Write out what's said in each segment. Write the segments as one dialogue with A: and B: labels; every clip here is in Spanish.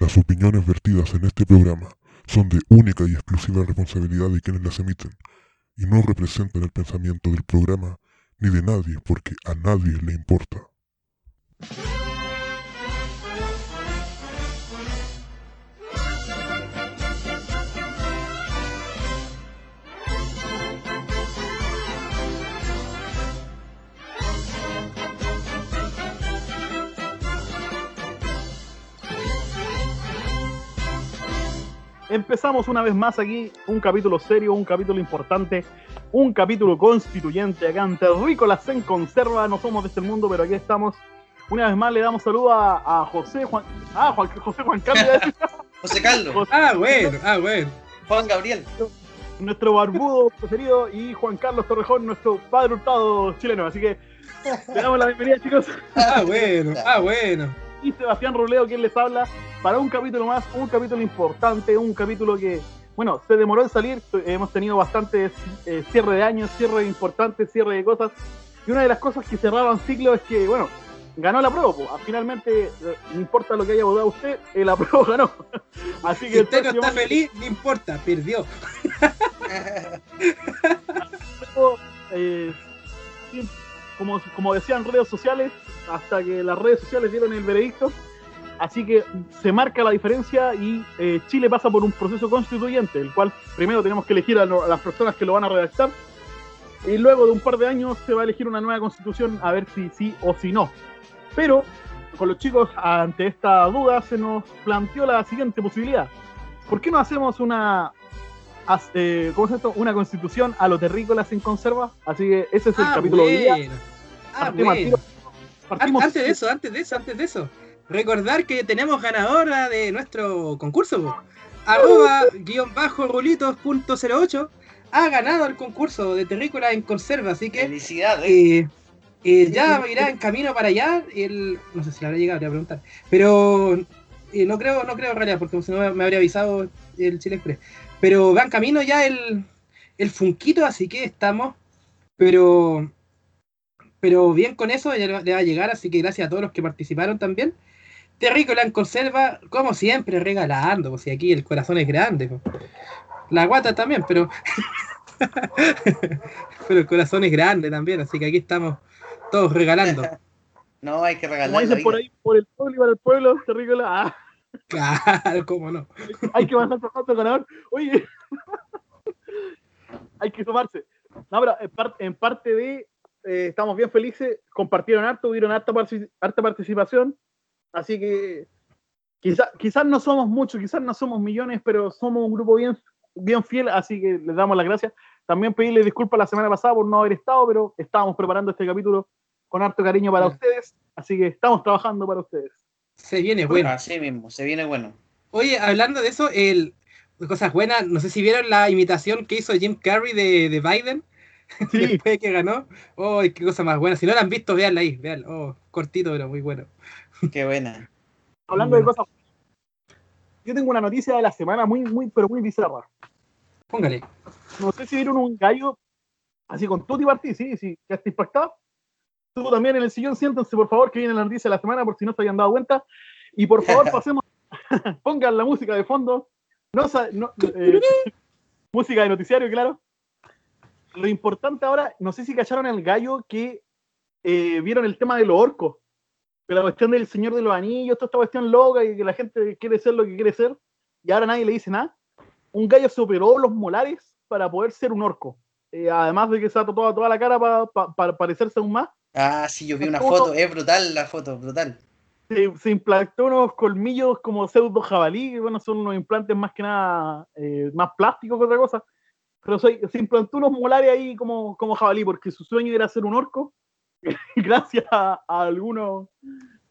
A: Las opiniones vertidas en este programa son de única y exclusiva responsabilidad de quienes las emiten y no representan el pensamiento del programa ni de nadie porque a nadie le importa.
B: Empezamos una vez más aquí un capítulo serio, un capítulo importante, un capítulo constituyente acá en Terrícolas en Conserva. No somos de este mundo, pero aquí estamos. Una vez más le damos saludo a, a José Juan. Ah, Juan, José Juan Carlos.
C: José Carlos.
B: José-
D: Ah, bueno, ah, bueno.
C: Juan Gabriel.
B: nuestro barbudo preferido y Juan Carlos Torrejón, nuestro padre hurtado chileno. Así que le damos la bienvenida, chicos.
D: Ah, bueno, ah, bueno.
B: Y Sebastián Ruleo quien les habla para un capítulo más, un capítulo importante, un capítulo que, bueno, se demoró en salir, hemos tenido bastantes eh, cierre de años, cierre importantes, cierre de cosas, y una de las cosas que cerraban ciclo es que, bueno, ganó la prueba, finalmente, eh, no importa lo que haya votado usted, eh, la prueba ganó. Así que
D: Si
B: el
D: usted no está feliz, no importa, perdió.
B: eh, como, como decían redes sociales, hasta que las redes sociales dieron el veredicto, Así que se marca la diferencia y eh, Chile pasa por un proceso constituyente, el cual primero tenemos que elegir a, lo- a las personas que lo van a redactar y luego de un par de años se va a elegir una nueva constitución a ver si sí o si no. Pero con los chicos ante esta duda se nos planteó la siguiente posibilidad. ¿Por qué no hacemos una as- eh, ¿cómo es esto? una constitución a los terrícolas en conserva? Así que ese es el
D: Ah,
B: capítulo de hoy día.
D: bueno. Ah,
B: Partimos
D: Antes de eso, antes de eso, antes de eso. Recordar que tenemos ganadora de nuestro concurso. po. Arroba guion bajo rulitos.08 ha ganado el concurso de terrícola en conserva, así que
C: Felicidades.
D: eh, eh, ya irá en camino para allá. El, no sé si le habrá llegado, le voy a preguntar. Pero eh, no creo, no creo en realidad, porque si no me habría avisado el Chile Express. Pero va en camino ya el, el Funquito, así que estamos. Pero pero bien con eso, ya le va a llegar, así que gracias a todos los que participaron también. Terrícola en conserva, como siempre, regalando, pues si aquí el corazón es grande. pues. La guata también, pero. pero el corazón es grande también, así que aquí estamos todos regalando.
C: No, hay que
B: como
C: regalar.
B: dicen
C: la
B: por ahí, por el pueblo y para el pueblo, terrícola. Ah,
D: Claro, cómo no.
B: hay que mandar zapato ganador. Oye, hay que sumarse. No, pero en parte de, eh, estamos bien felices, compartieron harto, tuvieron harta, participación, así que quizás quizás no somos muchos, quizás no somos millones, pero somos un grupo bien, bien fiel, así que les damos las gracias. También pedirle disculpas la semana pasada por no haber estado, pero estábamos preparando este capítulo con harto cariño para
D: Sí.
B: ustedes, así que estamos trabajando para ustedes.
D: Se viene bueno.
C: Así mismo, se viene bueno.
D: Oye, hablando de eso, el cosas buenas, no sé si vieron la imitación que hizo Jim Carrey de, de Biden.
B: Sí,
D: Después de que ganó. Oh, qué cosa más buena. Si no la han visto, véanla ahí, véanla. Oh, cortito, pero muy bueno.
C: Qué buena.
B: hablando de
D: Bueno.
B: cosas. Yo tengo una noticia de la semana muy, muy, pero muy bizarra.
D: Póngale.
B: No sé si vieron un gallo así con Tutti Martí, sí, sí, ya está impactado. Tú también en el sillón, siéntense por favor que viene la noticia de la semana por si no se habían dado cuenta. Y por favor pasemos, pongan la música de fondo. No, no, eh, música de noticiario, claro. Lo importante ahora, no sé si cacharon el gallo que eh, vieron el tema de los orcos. De la cuestión del Señor de los Anillos, toda esta cuestión loca y que la gente quiere ser lo que quiere ser. Y ahora nadie le dice nada. Un gallo se operó los molares para poder ser un orco. Eh, además de que se ha tatuado toda la cara para parecerse aún más.
C: Ah, sí, yo vi una foto. Es brutal la foto, brutal.
B: se, se implantó unos colmillos como pseudo jabalí, que bueno, son unos implantes más que nada eh, más plásticos que otra cosa. Pero se, se implantó unos molares ahí como, como jabalí, porque su sueño era ser un orco. gracias a, a algunos,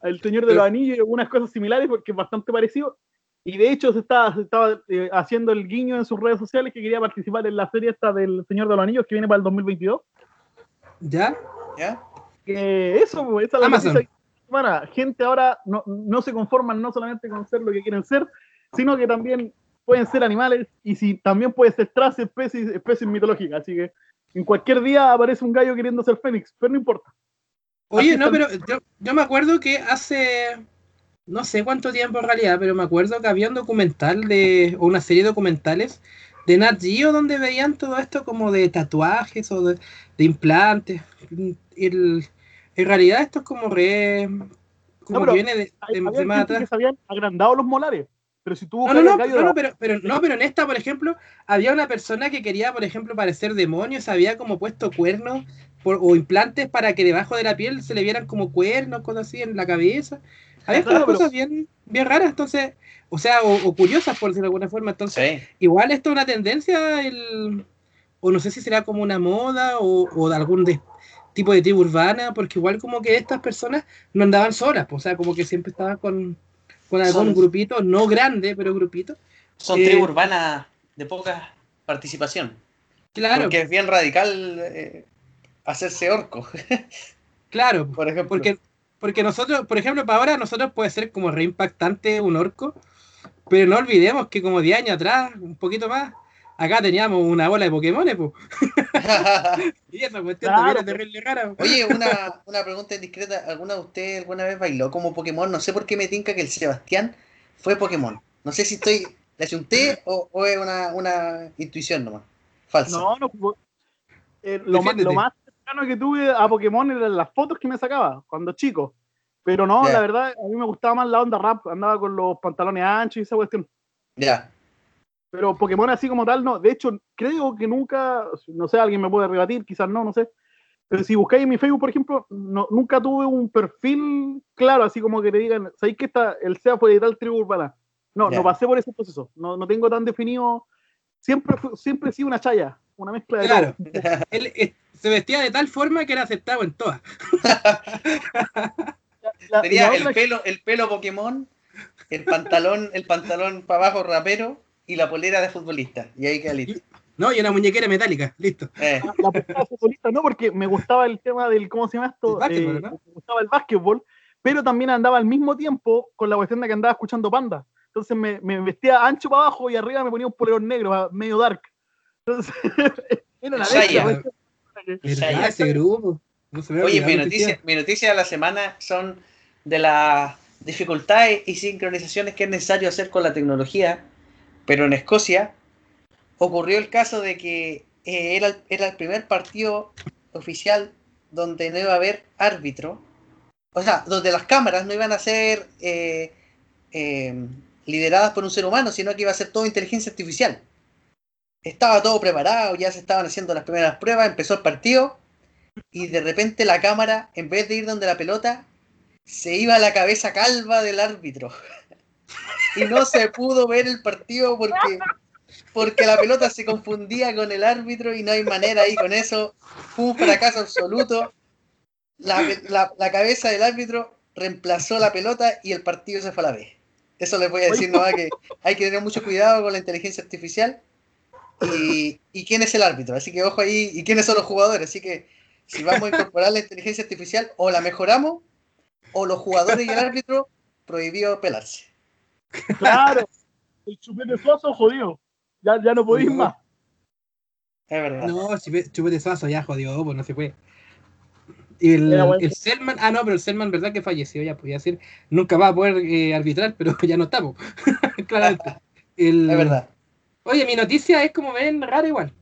B: al Señor de los Anillos y algunas cosas similares, porque es bastante parecido. Y de hecho se estaba, se estaba eh, haciendo el guiño en sus redes sociales que quería participar en la serie esta del Señor de los Anillos que viene para el 2022.
D: ¿Ya?
C: ¿Ya?
B: Que eso, pues, esa es la noticia de semana. Gente ahora no, no se conforman no solamente con ser lo que quieren ser, sino que también pueden ser animales y si también puede ser tras especies, especies mitológicas. Así que en cualquier día aparece un gallo queriendo ser fénix, pero no importa.
D: Oye,
B: Así
D: no, pero yo, yo me acuerdo que hace no sé cuánto tiempo en realidad, pero me acuerdo que había un documental de, o una serie de documentales de Nat Geo donde veían todo esto como de tatuajes o de, de implantes. El- en realidad esto es como re... Como viene de, de- de más atrás.
B: que se habían agrandado los molares. Pero si tú
D: No, no, no,
B: gallo
D: no, pero, pero, no, pero en esta, por ejemplo, había una persona que quería, por ejemplo, parecer demonio, se había como puesto cuernos por- o implantes para que debajo de la piel se le vieran como cuernos, cosas así en la cabeza. Había
B: Claro,
D: estas
B: pero-
D: cosas bien, bien raras, entonces, o sea, o, o curiosas por decirlo de alguna forma. Entonces,
C: Sí.
D: igual esto es una tendencia, el, o no sé si será como una moda o, o de algún de- tipo de tribu urbana, porque igual como que estas personas no andaban solas, pues, o sea, como que siempre estaban con, con algún
C: Son-
D: grupito, no grande, pero grupito.
C: Son
D: Eh,
C: tribus urbanas de poca participación.
D: Claro,
C: Porque es bien radical eh, hacerse orco,
D: claro,
C: por ejemplo.
D: porque, porque nosotros, por ejemplo, para ahora nosotros puede ser como re impactante un orco, pero no olvidemos que como 10 años atrás, un poquito más, acá teníamos una bola de Pokémon, pues. Y esa cuestión
B: Claro, pues.
D: terrible rara. po.
C: Oye, una, una pregunta indiscreta. ¿Alguna de ustedes alguna vez bailó como Pokémon? No sé por qué me tinca que el Sebastián fue Pokémon. No sé si estoy. ¿Le achunté o, o es una, una intuición nomás? Falsa.
B: No, no. eh, lo, más,
D: Defiéndete.
B: lo más cercano que tuve a Pokémon eran las fotos que me sacaba cuando chico. Pero no, la verdad, a mí me gustaba más la onda rap. Andaba con los pantalones anchos y esa cuestión.
C: Ya.
B: Pero Pokémon así como tal, no. De hecho, creo que nunca, no sé, alguien me puede rebatir, quizás no, no sé. Pero si buscáis en mi Facebook, por ejemplo, no- nunca tuve un perfil claro, así como que te digan, ¿sabéis que está, el SEA fue de tal tribu urbana? No, no pasé por ese proceso. No, no tengo tan definido. Siempre, siempre he sido una chaya, una mezcla de
D: Claro.
B: todo.
D: Él eh, se vestía de tal forma que era aceptado en todas.
C: Tenía el pelo, el pelo Pokémon, el pantalón, el pantalón para abajo rapero y la polera de futbolista. Y ahí queda listo.
D: No, y una muñequera metálica, listo.
C: Eh,
B: la postura futbolista no, porque me gustaba el tema del, ¿cómo se llama esto?
D: El básquetbol,
B: Eh,
D: ¿no?
B: Me gustaba el básquetbol, pero también andaba al mismo tiempo con la cuestión de que andaba escuchando Panda. Entonces me, me vestía ancho para abajo y arriba me ponía un polerón negro, medio dark. Entonces, era mezcla,
C: Ya,
D: ¿Verdad?
C: ya.
D: Ese grupo. No se me
C: Oye, mi noticia, mi noticia de la semana son de las dificultades y sincronizaciones que es necesario hacer con la tecnología, pero en Escocia ocurrió el caso de que eh, era, el- primer partido oficial donde no iba a haber árbitro, o sea, donde las cámaras no iban a ser eh, eh, lideradas por un ser humano, sino que iba a ser todo inteligencia artificial. Estaba todo preparado, ya se estaban haciendo las primeras pruebas, empezó el partido y de repente la cámara, en vez de ir donde la pelota, se iba a la cabeza calva del árbitro. Y no se pudo ver el partido porque, porque la pelota se confundía con el árbitro y no hay manera ahí con eso. Fue un fracaso absoluto. La, la- cabeza del árbitro reemplazó la pelota y el partido se fue a la vez. Eso les voy a decir nomás que hay que tener mucho cuidado con la inteligencia artificial y, y quién es el árbitro. Así que ojo ahí, y quiénes son los jugadores. Así que si vamos a incorporar la inteligencia artificial, o la mejoramos, o los jugadores y el árbitro prohibido pelarse.
B: Claro, el chupete suazo jodido. Ya, ya no podéis más.
C: Es verdad.
D: No, chupe- chupete suazo ya jodió, pues no se puede. Y el, el Selman, ah no, pero el Selman, verdad que falleció, ya podía decir, nunca va a poder eh, arbitrar, pero ya no estamos. Claramente. El-
C: Es verdad.
D: Oye, mi noticia es como ven rara igual.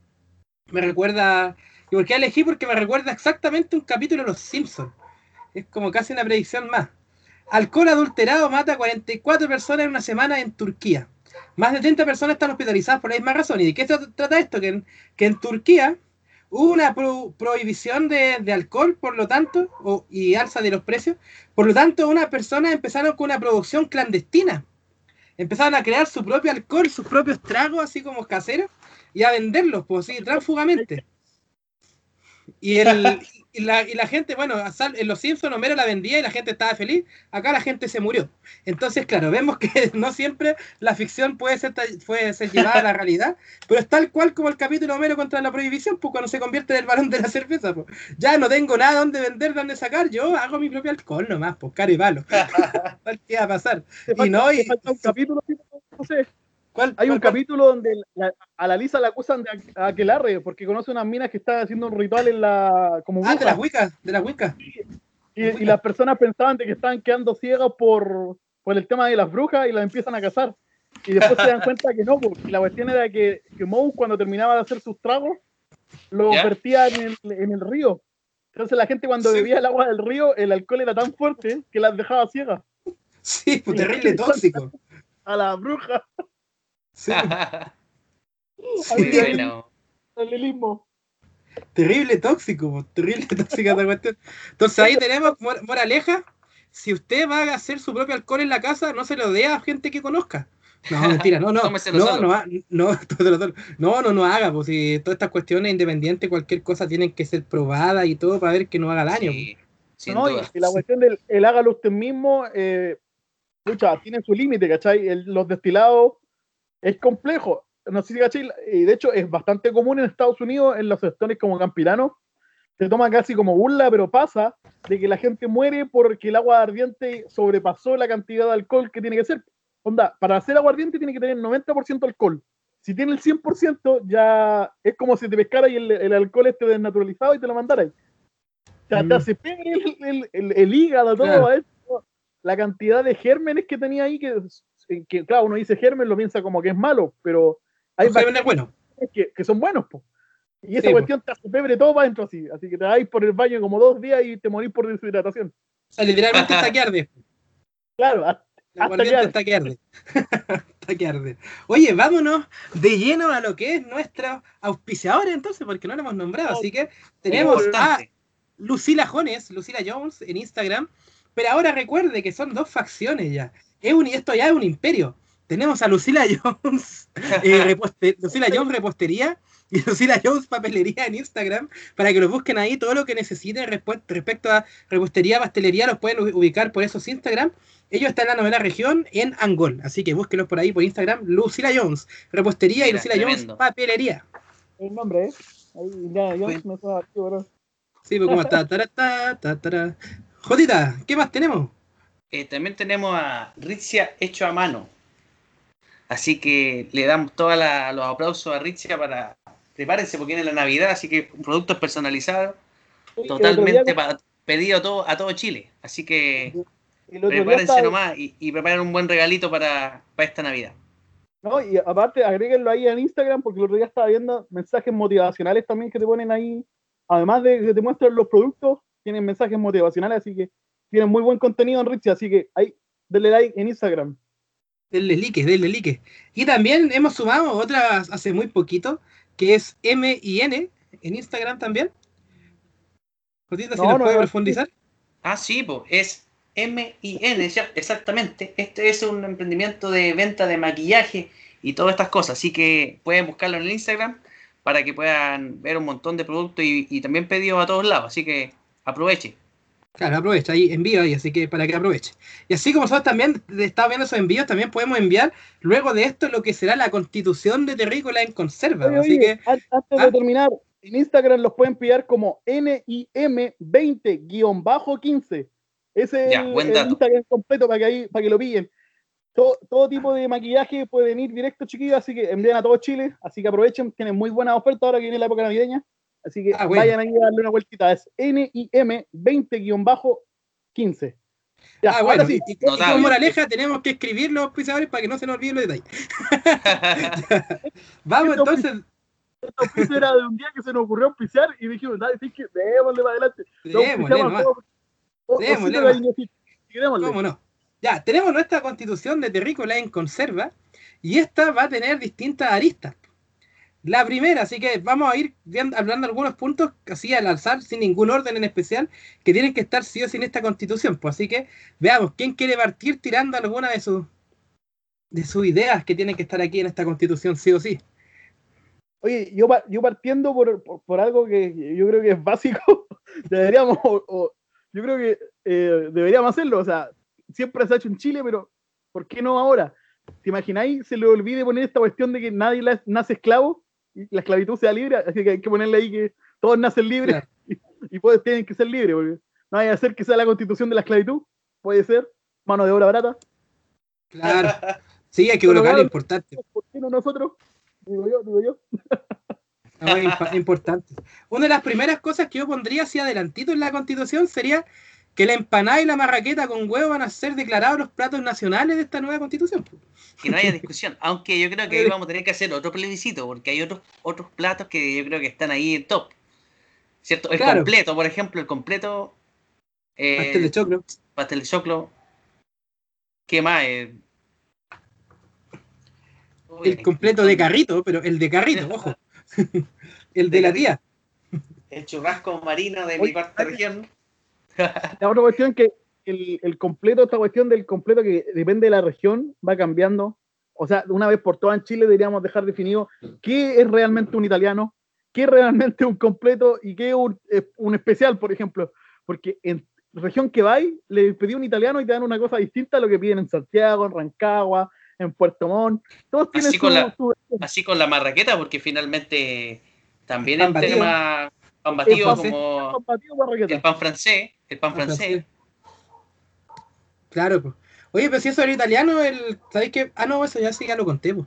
D: Me recuerda. ¿Y por qué elegí? Porque me recuerda exactamente un capítulo de Los Simpsons. Es como casi una predicción más. Alcohol adulterado mata a 44 personas en una semana en Turquía. Más de 30 personas están hospitalizadas por la misma razón. ¿Y de qué trata esto? Que en, Turquía hubo una pro- prohibición de, alcohol, por lo tanto, y alza de los precios. Por lo tanto, unas personas empezaron con una producción clandestina empezaron a crear su propio alcohol, sus propios tragos, así como caseros, y a venderlos, pues sí, tránsfugamente. Y, el, y, la, y la gente, bueno, en Los Simpsons Homero la vendía y la gente estaba feliz, acá la gente se murió. Entonces, claro, vemos que no siempre la ficción puede ser, puede ser llevada a la realidad, pero es tal cual como el capítulo Homero contra la prohibición, pues cuando se convierte en el varón de la cerveza, pues ya no tengo nada donde vender, donde sacar, yo hago mi propio alcohol nomás, pues caro y palo. ¿Qué va a pasar?
B: Te
D: Y
B: falta,
D: no,
B: te
D: y-
B: falta un capítulo, no sé.
D: ¿Cuál?
B: Hay un
D: cuál-
B: capítulo donde la- a la Lisa la acusan de aqu- aquelarre porque conoce unas minas que están haciendo un ritual en la como
D: Ah, de
B: bruja,
D: las Wiccas, de las Wiccas.
B: y, y las personas pensaban de que estaban quedando ciegas por por el tema de las brujas y las empiezan a cazar. Y después se dan cuenta que no, porque la cuestión era que, que Moe cuando terminaba de hacer sus tragos, lo
C: ¿Ya?
B: vertía en el, en el río. Entonces la gente cuando
D: Sí.
B: bebía el agua del río, el alcohol era tan fuerte que las dejaba ciegas
D: Sí, pues, terrible tóxico.
B: a las brujas.
D: Sí,
C: bueno.
B: paralelismo.
D: terrible tóxico, terrible tóxica esta cuestión. Entonces ahí tenemos mor- moraleja. Si usted va a hacer su propio alcohol en la casa, no se lo dé a gente que conozca. No, mentira, no, no, no,
C: solo.
D: no, ha- no, no, no, no haga, pues si todas estas cuestiones independientes, cualquier cosa tienen que ser probadas y todo para ver que no haga daño.
C: Sí, sin
B: No, y,
C: duda.
B: y la cuestión del el hágalo usted mismo, eh, pucha, tiene su límite, ¿cachai? El- los destilados es complejo. No sé si cachai, y de hecho es bastante común en Estados Unidos, en los sectores como Campirano, se toma casi como burla, pero pasa de que la gente muere porque el agua ardiente sobrepasó la cantidad de alcohol que tiene que ser. Onda, para hacer aguardiente tiene que tener 90% alcohol. Si tiene el 100%, ya es como si te pescara y el, el alcohol esté desnaturalizado y te lo mandara. O sea,
D: Mm.
B: te hace el, el- el- el hígado, todo
D: Claro.
B: eso. La cantidad de gérmenes que tenía ahí, que, que, claro, uno dice germen, lo piensa como que es malo, pero hay
D: bueno,
B: que, que son buenos, po. Y esa
D: Sí, po.
B: cuestión te hace pebre todo para adentro así. Así que te vais por el baño como dos días y te morís por deshidratación.
D: o sea, literalmente está que arde.
B: Claro, hasta Hasta que arde.
D: está que arde. Está que arde. Oye, vámonos de lleno a lo que es nuestro auspiciador entonces, porque no lo hemos nombrado. Así que tenemos a. Lucila Jones, Lucila Jones en Instagram. Pero ahora recuerde que son dos facciones ya. Es un, esto ya es un imperio. Tenemos a Lucila Jones, eh, reposte- Lucila Jones Repostería y Lucila Jones Papelería en Instagram para que los busquen ahí. Todo lo que necesiten respecto a repostería, pastelería, los pueden ubicar por esos Instagram. Ellos están en la novena región en Angol. Así que búsquenlos por ahí por Instagram. Lucila Jones Repostería y Lucila
C: tremendo.
D: Jones Papelería.
B: el nombre, ¿eh? Ahí ya, ya me suena aquí, bro.
D: Sí, pues como está. tara, ta, ta, tara. Jotita, ¿qué más tenemos?
C: Eh, también tenemos a Ritzia hecho a mano. Así que le damos todos los aplausos a Ritzia para. Prepárense porque viene la Navidad, así que productos personalizados, totalmente pedido a todo, a todo Chile. Así que prepárense
B: estaba-
C: nomás y, y preparen un buen regalito para, para esta Navidad.
B: No, y aparte, agréguenlo ahí en Instagram, porque el otro día estaba viendo mensajes motivacionales también que te ponen ahí. Además de que te muestran los productos, tienen mensajes motivacionales, así que tienen muy buen contenido en Richie, así que ahí, denle like en Instagram.
D: Denle like, denle like. Y también hemos sumado otra hace muy poquito, que es M y N en Instagram también. Jotita, si
B: No,
D: nos
B: no,
D: puede
B: no,
D: profundizar.
C: Ah, sí, pues es M-I-N, ya, exactamente. Este es un emprendimiento de venta de maquillaje y todas estas cosas. Así que pueden buscarlo en el Instagram para que puedan ver un montón de productos y, y también pedidos a todos lados. Así que aproveche.
D: Claro, aprovecha, ahí envío ahí, así que para que aproveche. Y así como nosotros también estamos viendo esos envíos, también podemos enviar luego de esto lo que será la constitución de terrícola en conserva.
B: Oye,
D: así
B: oye,
D: que
B: an- antes
D: ¿Ah?
B: de terminar, en Instagram los pueden pillar como NIM20-15. Ese es
C: Ya,
B: el. Instagram completo para que, ahí, para que lo pillen. Todo, todo tipo de maquillaje pueden ir directo, chiquillos, así que envían a todo Chile, así que aprovechen, tienen muy buenas ofertas ahora que viene la época navideña, así que
D: Ah, bueno.
B: vayan ahí a darle una vueltita, es NIM20-15. Ya,
D: Ah, bueno,
B: sí,
D: y, como moraleja tenemos que escribir los auspiciadores para que no se nos olviden los detalles. Vamos
B: Esto-
D: entonces,
B: esta era de un día que se nos ocurrió auspiciar y dijimos, dale, sí que démosle para adelante. Todo-
D: démosle. ¿Cómo no? Ya, tenemos nuestra constitución de terrícola en conserva y esta va a tener distintas aristas. La primera, así que vamos a ir hablando algunos puntos así al alzar, sin ningún orden en especial, que tienen que estar sí o sí en esta constitución. Pues así que veamos, ¿quién quiere partir tirando alguna de sus de sus ideas que tienen que estar aquí en esta constitución sí o sí?
B: Oye, yo, yo partiendo por, por, algo que yo creo que es básico, deberíamos, o- yo creo que eh, deberíamos hacerlo. O sea, siempre se ha hecho en Chile, pero ¿por qué no ahora? ¿Te imagináis? Se le olvide poner esta cuestión de que nadie nace esclavo la esclavitud sea libre, así que hay que ponerle ahí que todos nacen libres
D: Claro.
B: y, y pues tienen que ser libres, porque no hay que hacer que sea la constitución de la esclavitud, puede ser, mano de obra barata.
D: Claro. Sí, hay que colocar lo importante.
B: ¿Por qué no nosotros? Digo yo, digo yo.
D: No, es impa- importante. Una de las primeras cosas que yo pondría así adelantito en la constitución sería que la empanada y la marraqueta con huevo van a ser declarados los platos nacionales de esta nueva constitución.
C: Que no haya discusión. Aunque yo creo que ahí vamos a tener que hacer otro plebiscito, porque hay otros, otros platos que yo creo que están ahí en top. ¿Cierto? El
D: Claro.
C: completo, por ejemplo, el completo. eh,
D: Pastel de choclo.
C: pastel de choclo. ¿Qué más? Eh, uy,
D: El completo de carrito, pero el de carrito, ojo. el de la tía.
C: El churrasco marino de mi
B: Oye,
C: cuarta región.
B: La otra cuestión que el, el completo, esta cuestión del completo que depende de la región, va cambiando. O sea, una vez por todas en Chile deberíamos dejar definido qué es realmente un italiano, qué es realmente un completo y qué es un, un especial, por ejemplo. Porque en región que vais, le pedí un italiano y te dan una cosa distinta a lo que piden en Santiago, en Rancagua, en Puerto Montt. Todos tienen
C: Así
B: su,
C: con la-
B: su-
C: Así con la marraqueta, porque finalmente también
D: Pan
C: el
D: batido.
C: tema pan batido
B: pan-
C: como
B: con Raqueta.
C: el pan francés, el pan francés.
D: Claro, pues. Oye, pero si eso era italiano, el. ¿Sabéis qué? Ah, no, eso ya sí ya lo conté, pues.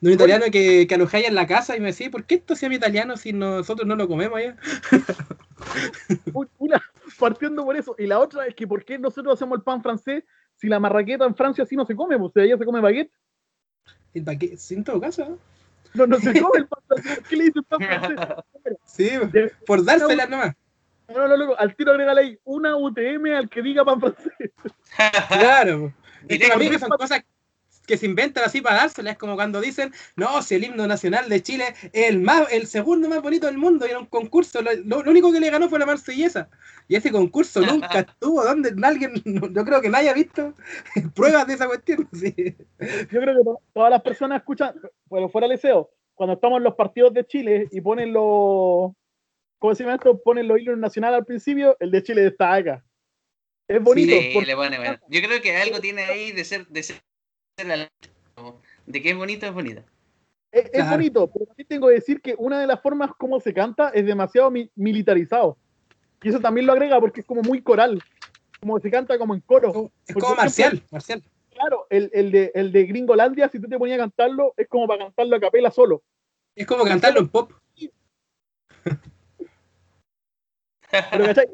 D: De un italiano que, que alojáis en la casa y me decía, ¿por qué esto se llama italiano si nosotros no lo comemos allá?
B: Un- Una, partiendo por eso. Y la otra es que ¿por qué nosotros hacemos el pan francés si la marraqueta en Francia sí no se come? Pues allá se come baguette.
D: El baguette, sí, en todo caso, ¿no?
B: No, no se come el pan francés. ¿Por qué le dicen pan francés?
D: Sí, por dársela nomás.
B: No, no, loco, al tiro agrégale ahí una UTM al que diga pan francés.
D: Claro, po. Es que son cosas que se inventan así para dárselas, es como cuando dicen, no, si el himno nacional de Chile es el más, el segundo más bonito del mundo, y era un concurso, lo, lo- lo único que le ganó fue la marsellesa. Y ese concurso nunca estuvo, donde alguien, yo creo que nadie ha visto pruebas de esa cuestión. sí.
B: Yo creo que to- todas las personas escuchan, bueno, fuera el deseo, cuando estamos en los partidos de Chile y ponen los, ¿cómo se llama esto? Ponen los hilos nacionales al principio, el de Chile está acá. Es bonito.
C: Sí,
B: porque-
C: le pone bueno. Yo creo que algo tiene ahí de ser, de ser la- de que es bonito, es bonito.
B: Es, bonito, pero también tengo que decir que una de las formas como se canta es demasiado mi- militarizado. Y eso también lo agrega porque es como muy coral. Como se canta como en coro.
D: Es como
B: ejemplo,
D: marcial, marcial.
B: Claro, el, el de, el de Gringolandia, si tú te ponías a cantarlo, es como para cantarlo a capela solo.
D: Es como cantarlo en pop.
B: Pero, ¿cachai?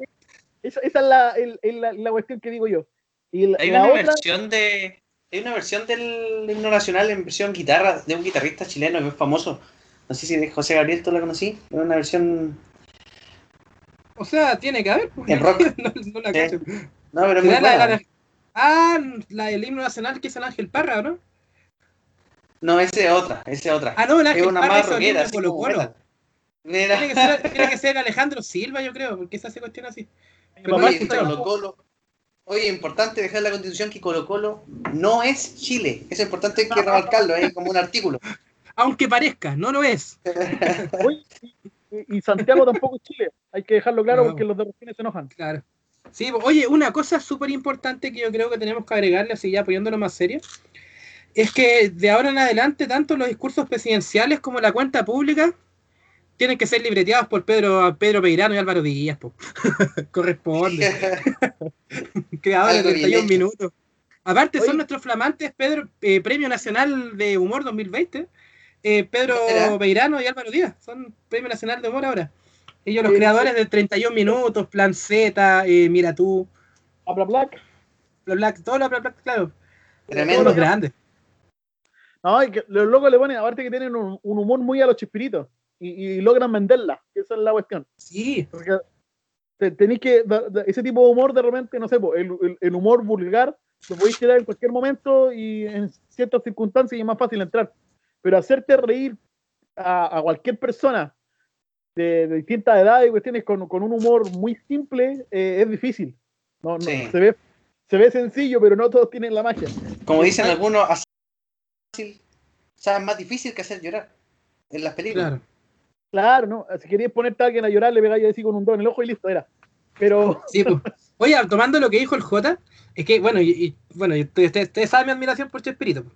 B: Esa, esa es la, el- el- la, la cuestión que digo yo. Y la,
C: Hay
B: la
C: una
B: otra,
C: versión de. Hay una versión del himno nacional en versión guitarra de un guitarrista chileno que es famoso. No sé si de José Gabriel tú la conocí. Es una versión.
D: O sea, tiene que haber.
C: En rock.
D: no, no la
C: Sí. No, pero es muy
D: ¿Será la de
C: buena.
D: la- Ah, la del himno nacional que es el Ángel Parra, ¿o ¿no?
C: No, esa es otra, esa es otra.
D: Ah, no, el
C: es
D: Ángel
C: una
D: Parra
C: más
D: hizo el himno
C: rockera,
D: de
C: así
D: Colo
C: como
D: Colo.
C: metal.
D: Tiene que, ser, tiene que ser Alejandro Silva, yo creo, porque esa se cuestiona así. Pero no
C: Oye,
D: escuchado.
C: Colo Colo. Oye, importante dejar la constitución que Colo Colo no es Chile. Eso es importante hay que remarcarlo, hay como un artículo.
D: Aunque parezca, no lo es.
B: oye, y, y Santiago tampoco es Chile. Hay que dejarlo claro
D: No.
B: porque los de regiones se enojan.
D: Claro. Sí, oye, una cosa súper importante que yo creo que tenemos que agregarle, así ya poniéndolo más serio, es que de ahora en adelante, tanto los discursos presidenciales como la cuenta pública tienen que ser libreteados por Pedro, Pedro Peirano y Álvaro Díaz. po. Corresponde. Creadores de
C: Algo bien
D: 31
C: hecho.
D: minutos. Aparte,
B: Oye.
D: son nuestros flamantes Pedro, eh, Premio Nacional de Humor 2020. eh, Pedro. Peirano y Álvaro Díaz. Son Premio Nacional de Humor ahora. Ellos los
B: Sí,
D: creadores de 31 minutos, Plan Z, eh, Mira tú,
B: Habla Black.
D: Bla Black, todo lo Bla Black, claro.
C: Tremendo.
D: Todos los grandes.
B: No, y que los locos le ponen, aparte que tienen un, un humor muy a los chispiritos. Y, y logran venderla. Esa es la cuestión.
D: Sí,
B: Porque te- tenéis que, da- da- ese tipo de humor de repente, no sé, po, el, el- el humor vulgar lo podéis tirar en cualquier momento y en ciertas circunstancias y es más fácil entrar. Pero hacerte reír a, a cualquier persona de, de distintas edades y cuestiones con, con un humor muy simple eh, es difícil. No, no,
C: Sí.
B: se, ve, se ve sencillo, pero no todos tienen la magia.
C: Como dicen algunos, hacer fácil, o sea, es más difícil que hacer llorar en las películas.
D: claro.
B: Claro, ¿no? Si querías ponerte a alguien a llorar, le pegáis así con un dedo en el ojo y listo, era. Pero,
D: Sí, pues. Oye, tomando lo que dijo el J, es que, bueno, y, y- bueno, ustedes, ustedes saben mi admiración por Chespirito. po.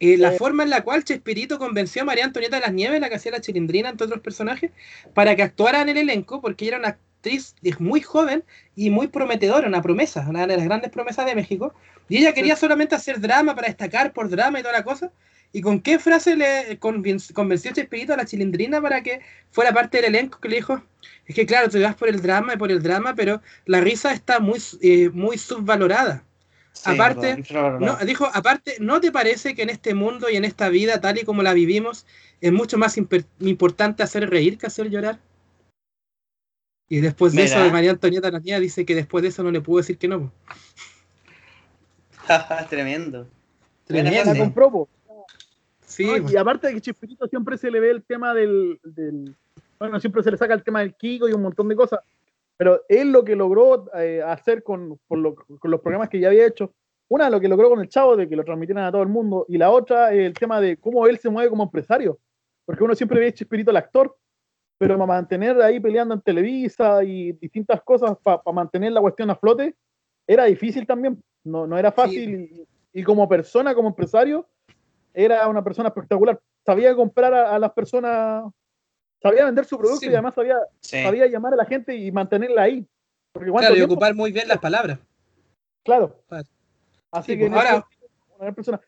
D: Eh, la
B: Sí.
D: forma en la cual Chespirito convenció a María Antonieta de las Nieves, la que hacía la chilindrina, entre otros personajes, para que actuara en el elenco, porque ella era una actriz muy joven y muy prometedora, una promesa, una de las grandes promesas de México. Y ella quería solamente hacer drama para destacar por drama y toda la cosa. ¿Y con qué frase le conven- convenció Chespirito a la chilindrina para que fuera parte del elenco que le dijo? Es que claro, te vas por el drama y por el drama, pero la risa está muy, eh, muy subvalorada.
C: Sí,
D: Aparte,
C: verdad, infravalorado.
D: No, dijo, aparte, ¿no te parece que en este mundo y en esta vida, tal y como la vivimos, es mucho más importante hacer reír que hacer llorar? Y después de
C: Mira.
D: eso, María Antonieta niña dice que después de eso no le pudo decir que no.
C: Tremendo.
D: Tremendo.
B: La compró, po.
D: Sí,
B: No, y aparte de que Chespirito siempre se le ve el tema del, del- Bueno, siempre se le saca el tema del Kiko y un montón de cosas. Pero él lo que logró eh, hacer con, con lo- con los programas que ya había hecho, una, lo que logró con el Chavo, de que lo transmitieran a todo el mundo, y la otra, el tema de cómo él se mueve como empresario. Porque uno siempre ve a Chespirito el actor, pero para mantener ahí peleando en Televisa y distintas cosas, para mantener la cuestión a flote, era difícil también. No, no era fácil. Y, y como persona, como empresario, era una persona espectacular. Sabía comprar a, a las personas, sabía vender su producto
D: Sí.
B: y además sabía,
C: Sí.
B: sabía llamar a la gente y mantenerla ahí. Porque
D: Claro, y
B: tiempo-
D: ocupar muy bien las palabras.
B: Claro. Así
D: Sí,
B: que
D: pues, ahora-
B: una persona.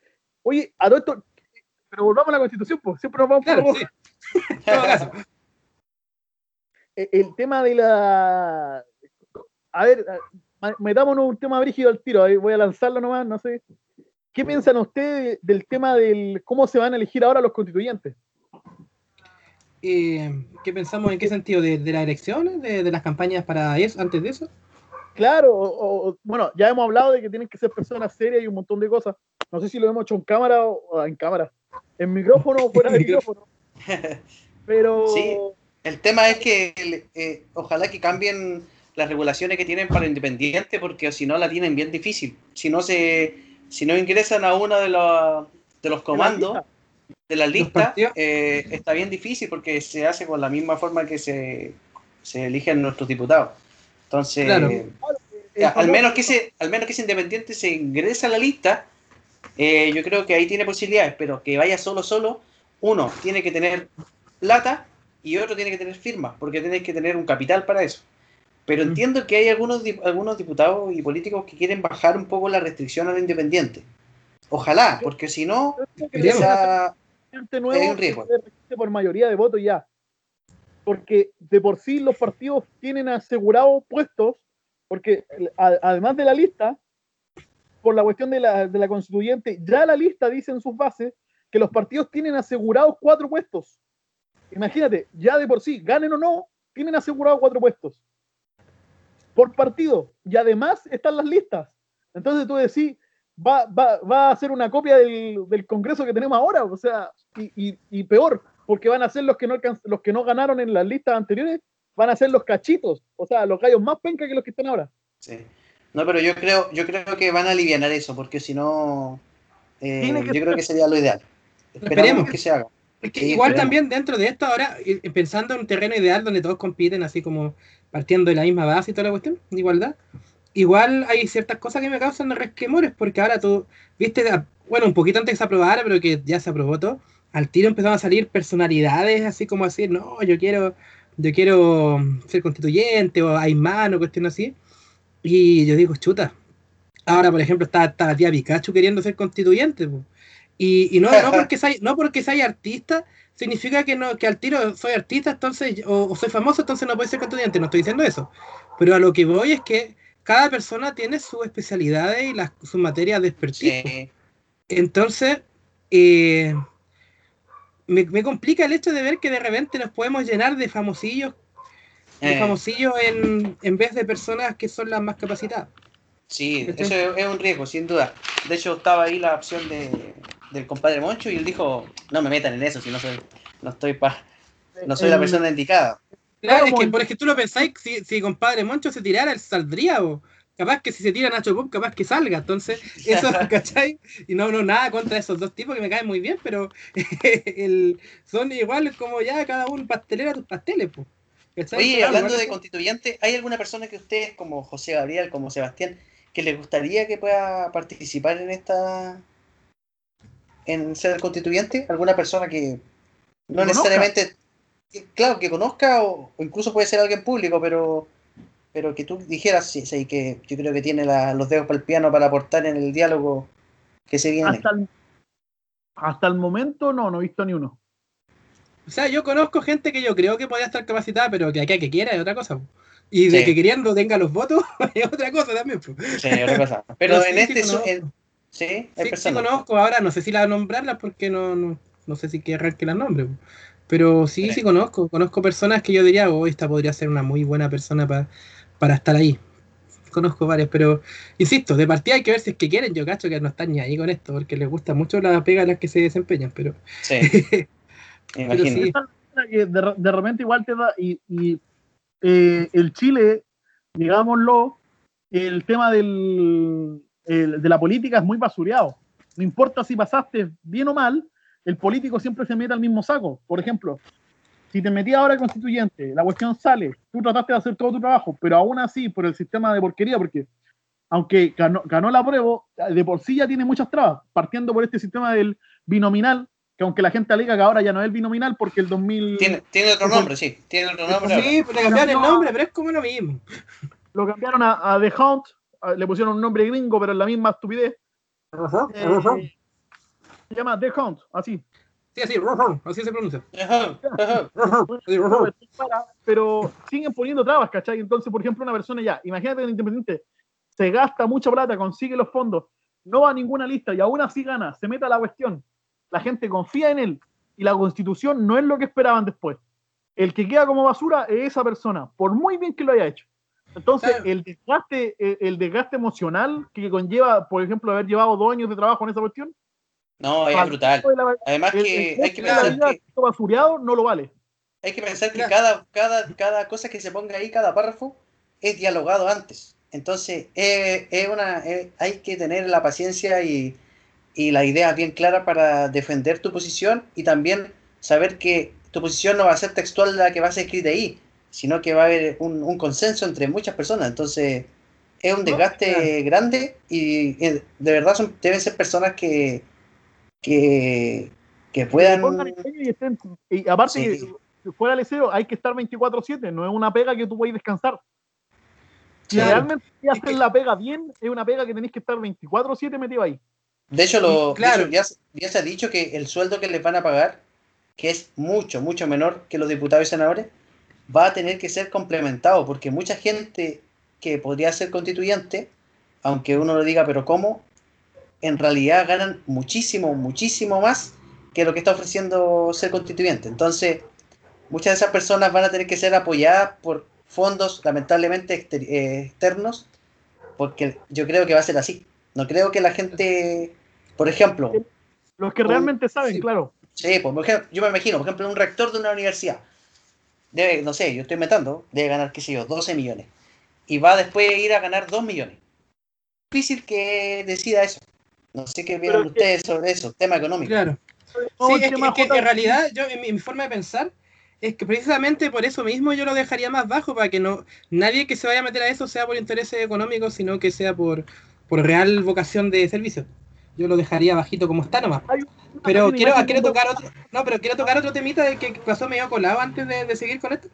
B: Oye, a todo esto, pero volvamos a la constitución, pues siempre nos vamos por
D: Claro,
B: lo-
D: sí. En todo caso.
B: Eh, el tema de la. A ver, metámonos un tema brígido al tiro, ahí voy a lanzarlo nomás, no sé. ¿Qué piensan ustedes del tema del cómo se van a elegir ahora los constituyentes?
D: Eh, ¿Qué pensamos en qué sentido? ¿De, de las elecciones? ¿De, de las campañas para eso? ¿Antes de eso?
B: Claro, o- o- bueno, ya hemos hablado de que tienen que ser personas serias y un montón de cosas. No sé si lo hemos hecho en cámara o o en cámara, en micrófono o fuera de micrófono. Pero
C: Sí. El tema es que eh, ojalá que cambien las regulaciones que tienen para independiente, porque si no la tienen bien difícil. Si no se, si no ingresan a uno de los, de los comandos de la lista, eh, está bien difícil porque se hace con la misma forma que se, se eligen nuestros diputados. Entonces,
D: Claro.
C: eh, al menos que ese, al menos que ese independiente se ingrese a la lista, eh, yo creo que ahí tiene posibilidades, pero que vaya solo solo, uno tiene que tener plata y otro tiene que tener firma, porque tienes que tener un capital para eso. Pero
D: Mm.
C: entiendo que hay algunos, dip- algunos diputados y políticos que quieren bajar un poco la restricción a lo independiente. Ojalá, porque si no,
B: nuevo
C: Hay un riesgo.
B: por mayoría de votos ya. Porque de por sí los partidos tienen asegurados puestos, porque además de la lista, por la cuestión de la, de la constituyente, ya la lista dice en sus bases que los partidos tienen asegurados cuatro puestos. Imagínate, ya de por sí, ganen o no, tienen asegurados cuatro puestos. Por partido. Y además están las listas. Entonces tú decís, va, va, va a ser una copia del, del Congreso que tenemos ahora, o sea, y, y- y peor, porque van a ser los que, no alcanz- los que no ganaron en las listas anteriores, van a ser los cachitos, o sea, los gallos más penca que los que están ahora.
C: Sí. No, pero yo creo, yo creo que van a aliviar eso, porque si no, eh, yo creo que sería lo ideal.
D: Esperemos.
C: que se haga. Sí,
D: igual
C: esperemos.
D: también dentro de esto ahora, pensando en un terreno ideal donde todos compiten así como partiendo de la misma base y toda la cuestión, de igualdad, igual hay ciertas cosas que me causan resquemores porque ahora tú, viste, bueno, un poquito antes que se aprobara, pero que ya se aprobó todo, al tiro empezaron a salir personalidades así como decir, no, yo quiero, yo quiero ser constituyente o Aymán o cuestión así. Y yo digo, chuta. Ahora, por ejemplo, está, está la tía Pikachu queriendo ser constituyente. po. Y, y no, no porque sea, no porque sea artista, significa que no, que al tiro soy artista, entonces, o, o soy famoso, entonces no puedo ser constituyente. No estoy diciendo eso. Pero a lo que voy es que cada persona tiene sus especialidades y las, sus materias de expertise.
C: Sí.
D: Entonces, eh, me, me complica el hecho de ver que de repente nos podemos llenar de famosillos, de
C: Eh,
D: famosillos en, en vez de personas que son las más capacitadas.
C: Sí, eso es, es un riesgo, sin duda. De hecho, estaba ahí la opción de, del compadre Moncho y él dijo, no me metan en eso, si no soy, no estoy pa, no soy la
B: En-
C: persona indicada.
D: Claro, es que, por ejemplo, tú lo pensáis, si, si compadre Moncho se tirara, él saldría, o capaz que si se tira Nacho Pop, capaz que salga. Entonces, eso, ¿cachai? Y no, no, nada contra esos dos tipos que me caen muy bien, pero el, son iguales como ya cada uno pastelero a tus pasteles, pues.
C: Oye, hablando de constituyente, ¿hay alguna persona que ustedes, como José Gabriel, como Sebastián, que les gustaría que pueda participar en esta, en ser constituyente? ¿Alguna persona que no
B: Que
C: necesariamente, que- claro, que conozca o, o incluso puede ser alguien público, pero pero que tú dijeras, sí, sí, que yo creo que tiene la- los dedos para el piano para aportar en el diálogo que se viene.
B: hasta el, Hasta el momento no, no he visto ni uno.
D: O sea, yo conozco gente que yo creo que podría estar capacitada, pero que aquí que quiera es otra cosa. Y de que queriendo tenga los votos es otra cosa también.
C: Sí, otra cosa. Pero, en este... Sí,
D: sí, sí, conozco. Ahora no sé si la nombrarlas porque no, no, no sé si querrán que las nombre. Pero sí, sí, conozco. Conozco personas que yo diría, oh, esta podría ser una muy buena persona para estar ahí. Conozco varias, pero insisto, de partida hay que ver si es que quieren. Yo cacho que no están ni ahí con esto, porque les gusta mucho la pega a las que se desempeñan, pero. Sí.
B: de, repente igual te da. Y, eh, el Chile, digámoslo, el tema del, de la política es muy basureado. No importa si pasaste bien o mal, el político siempre se mete al mismo saco. Por ejemplo, si te metías ahora constituyente, la cuestión sale, tú trataste de hacer todo tu trabajo, pero aún así, por el sistema de porquería, porque aunque ganó, ganó la prueba, de por sí ya tiene muchas trabas, partiendo por este sistema del binominal, que aunque la gente alega que ahora ya no es el binominal porque el 2000...
C: Tiene, tiene otro nombre, sí, tiene otro nombre.
D: Sí, le cambiaron el nombre, pero es como lo mismo.
B: Lo cambiaron a, The Hunt, le pusieron un nombre gringo, pero es la misma estupidez. Ajá, eh, se llama The Hunt, así.
D: Sí, así, así se pronuncia.
B: Pero siguen poniendo trabas, ¿cachai? Entonces, por ejemplo, una persona ya, imagínate que el independiente se gasta mucha plata, consigue los fondos, no va a ninguna lista y aún así gana, se mete a la cuestión, la gente confía en él y la constitución no es lo que esperaban después. El que queda como basura es esa persona, por muy bien que lo haya hecho. Entonces, el desgaste, el desgaste emocional que conlleva, por ejemplo, haber llevado dos años de trabajo en esa cuestión,
C: no, es brutal. Además que hay que pensar que
B: basuriado no lo vale.
C: Hay que pensar que cada, cada, cada cosa que se ponga ahí, cada párrafo, es dialogado antes. Entonces, es una, hay que tener la paciencia y, y la idea bien clara para defender tu posición y también saber que tu posición no va a ser textual la que va a ser escrita ahí, sino que va a haber un, un consenso entre muchas personas. Entonces, es un desgaste grande y, de verdad son, deben ser personas que, que, que puedan.
B: Y, aparte, si fuera liceo, hay que estar 24-7, no es una pega que tú puedes descansar. Si realmente haces la pega bien, es una pega que tenéis que estar 24-7 metido ahí.
C: De hecho, lo, claro. ya, se ha dicho que el sueldo que les van a pagar, que es mucho, mucho menor que los diputados y senadores, va a tener que ser complementado, porque mucha gente que podría ser constituyente, aunque uno lo diga, pero ¿cómo? En realidad ganan muchísimo, muchísimo más que lo que está ofreciendo ser constituyente. Entonces, muchas de esas personas van a tener que ser apoyadas por fondos, lamentablemente, eh, externos, porque yo creo que va a ser así. No creo que la gente, por ejemplo...
B: Los que realmente saben, claro.
C: Sí, pues, por ejemplo, yo me imagino, por ejemplo, un rector de una universidad, debe, no sé, yo estoy metando, debe ganar, qué sé yo, 12 millones. Y va después a ir a ganar 2 millones. Difícil que decida eso. No sé qué vieron ustedes sobre eso, tema económico.
D: Claro. Sí, es que, en realidad, yo, en mi forma de pensar, es que precisamente por eso mismo yo lo dejaría más bajo, para que no nadie que se vaya a meter a eso sea por intereses económicos, sino que sea por, por real vocación de servicio. Yo lo dejaría bajito como está nomás. Pero quiero, quiero tocar otro, no, pero quiero tocar otro temita de que pasó medio colado antes de, seguir con esto,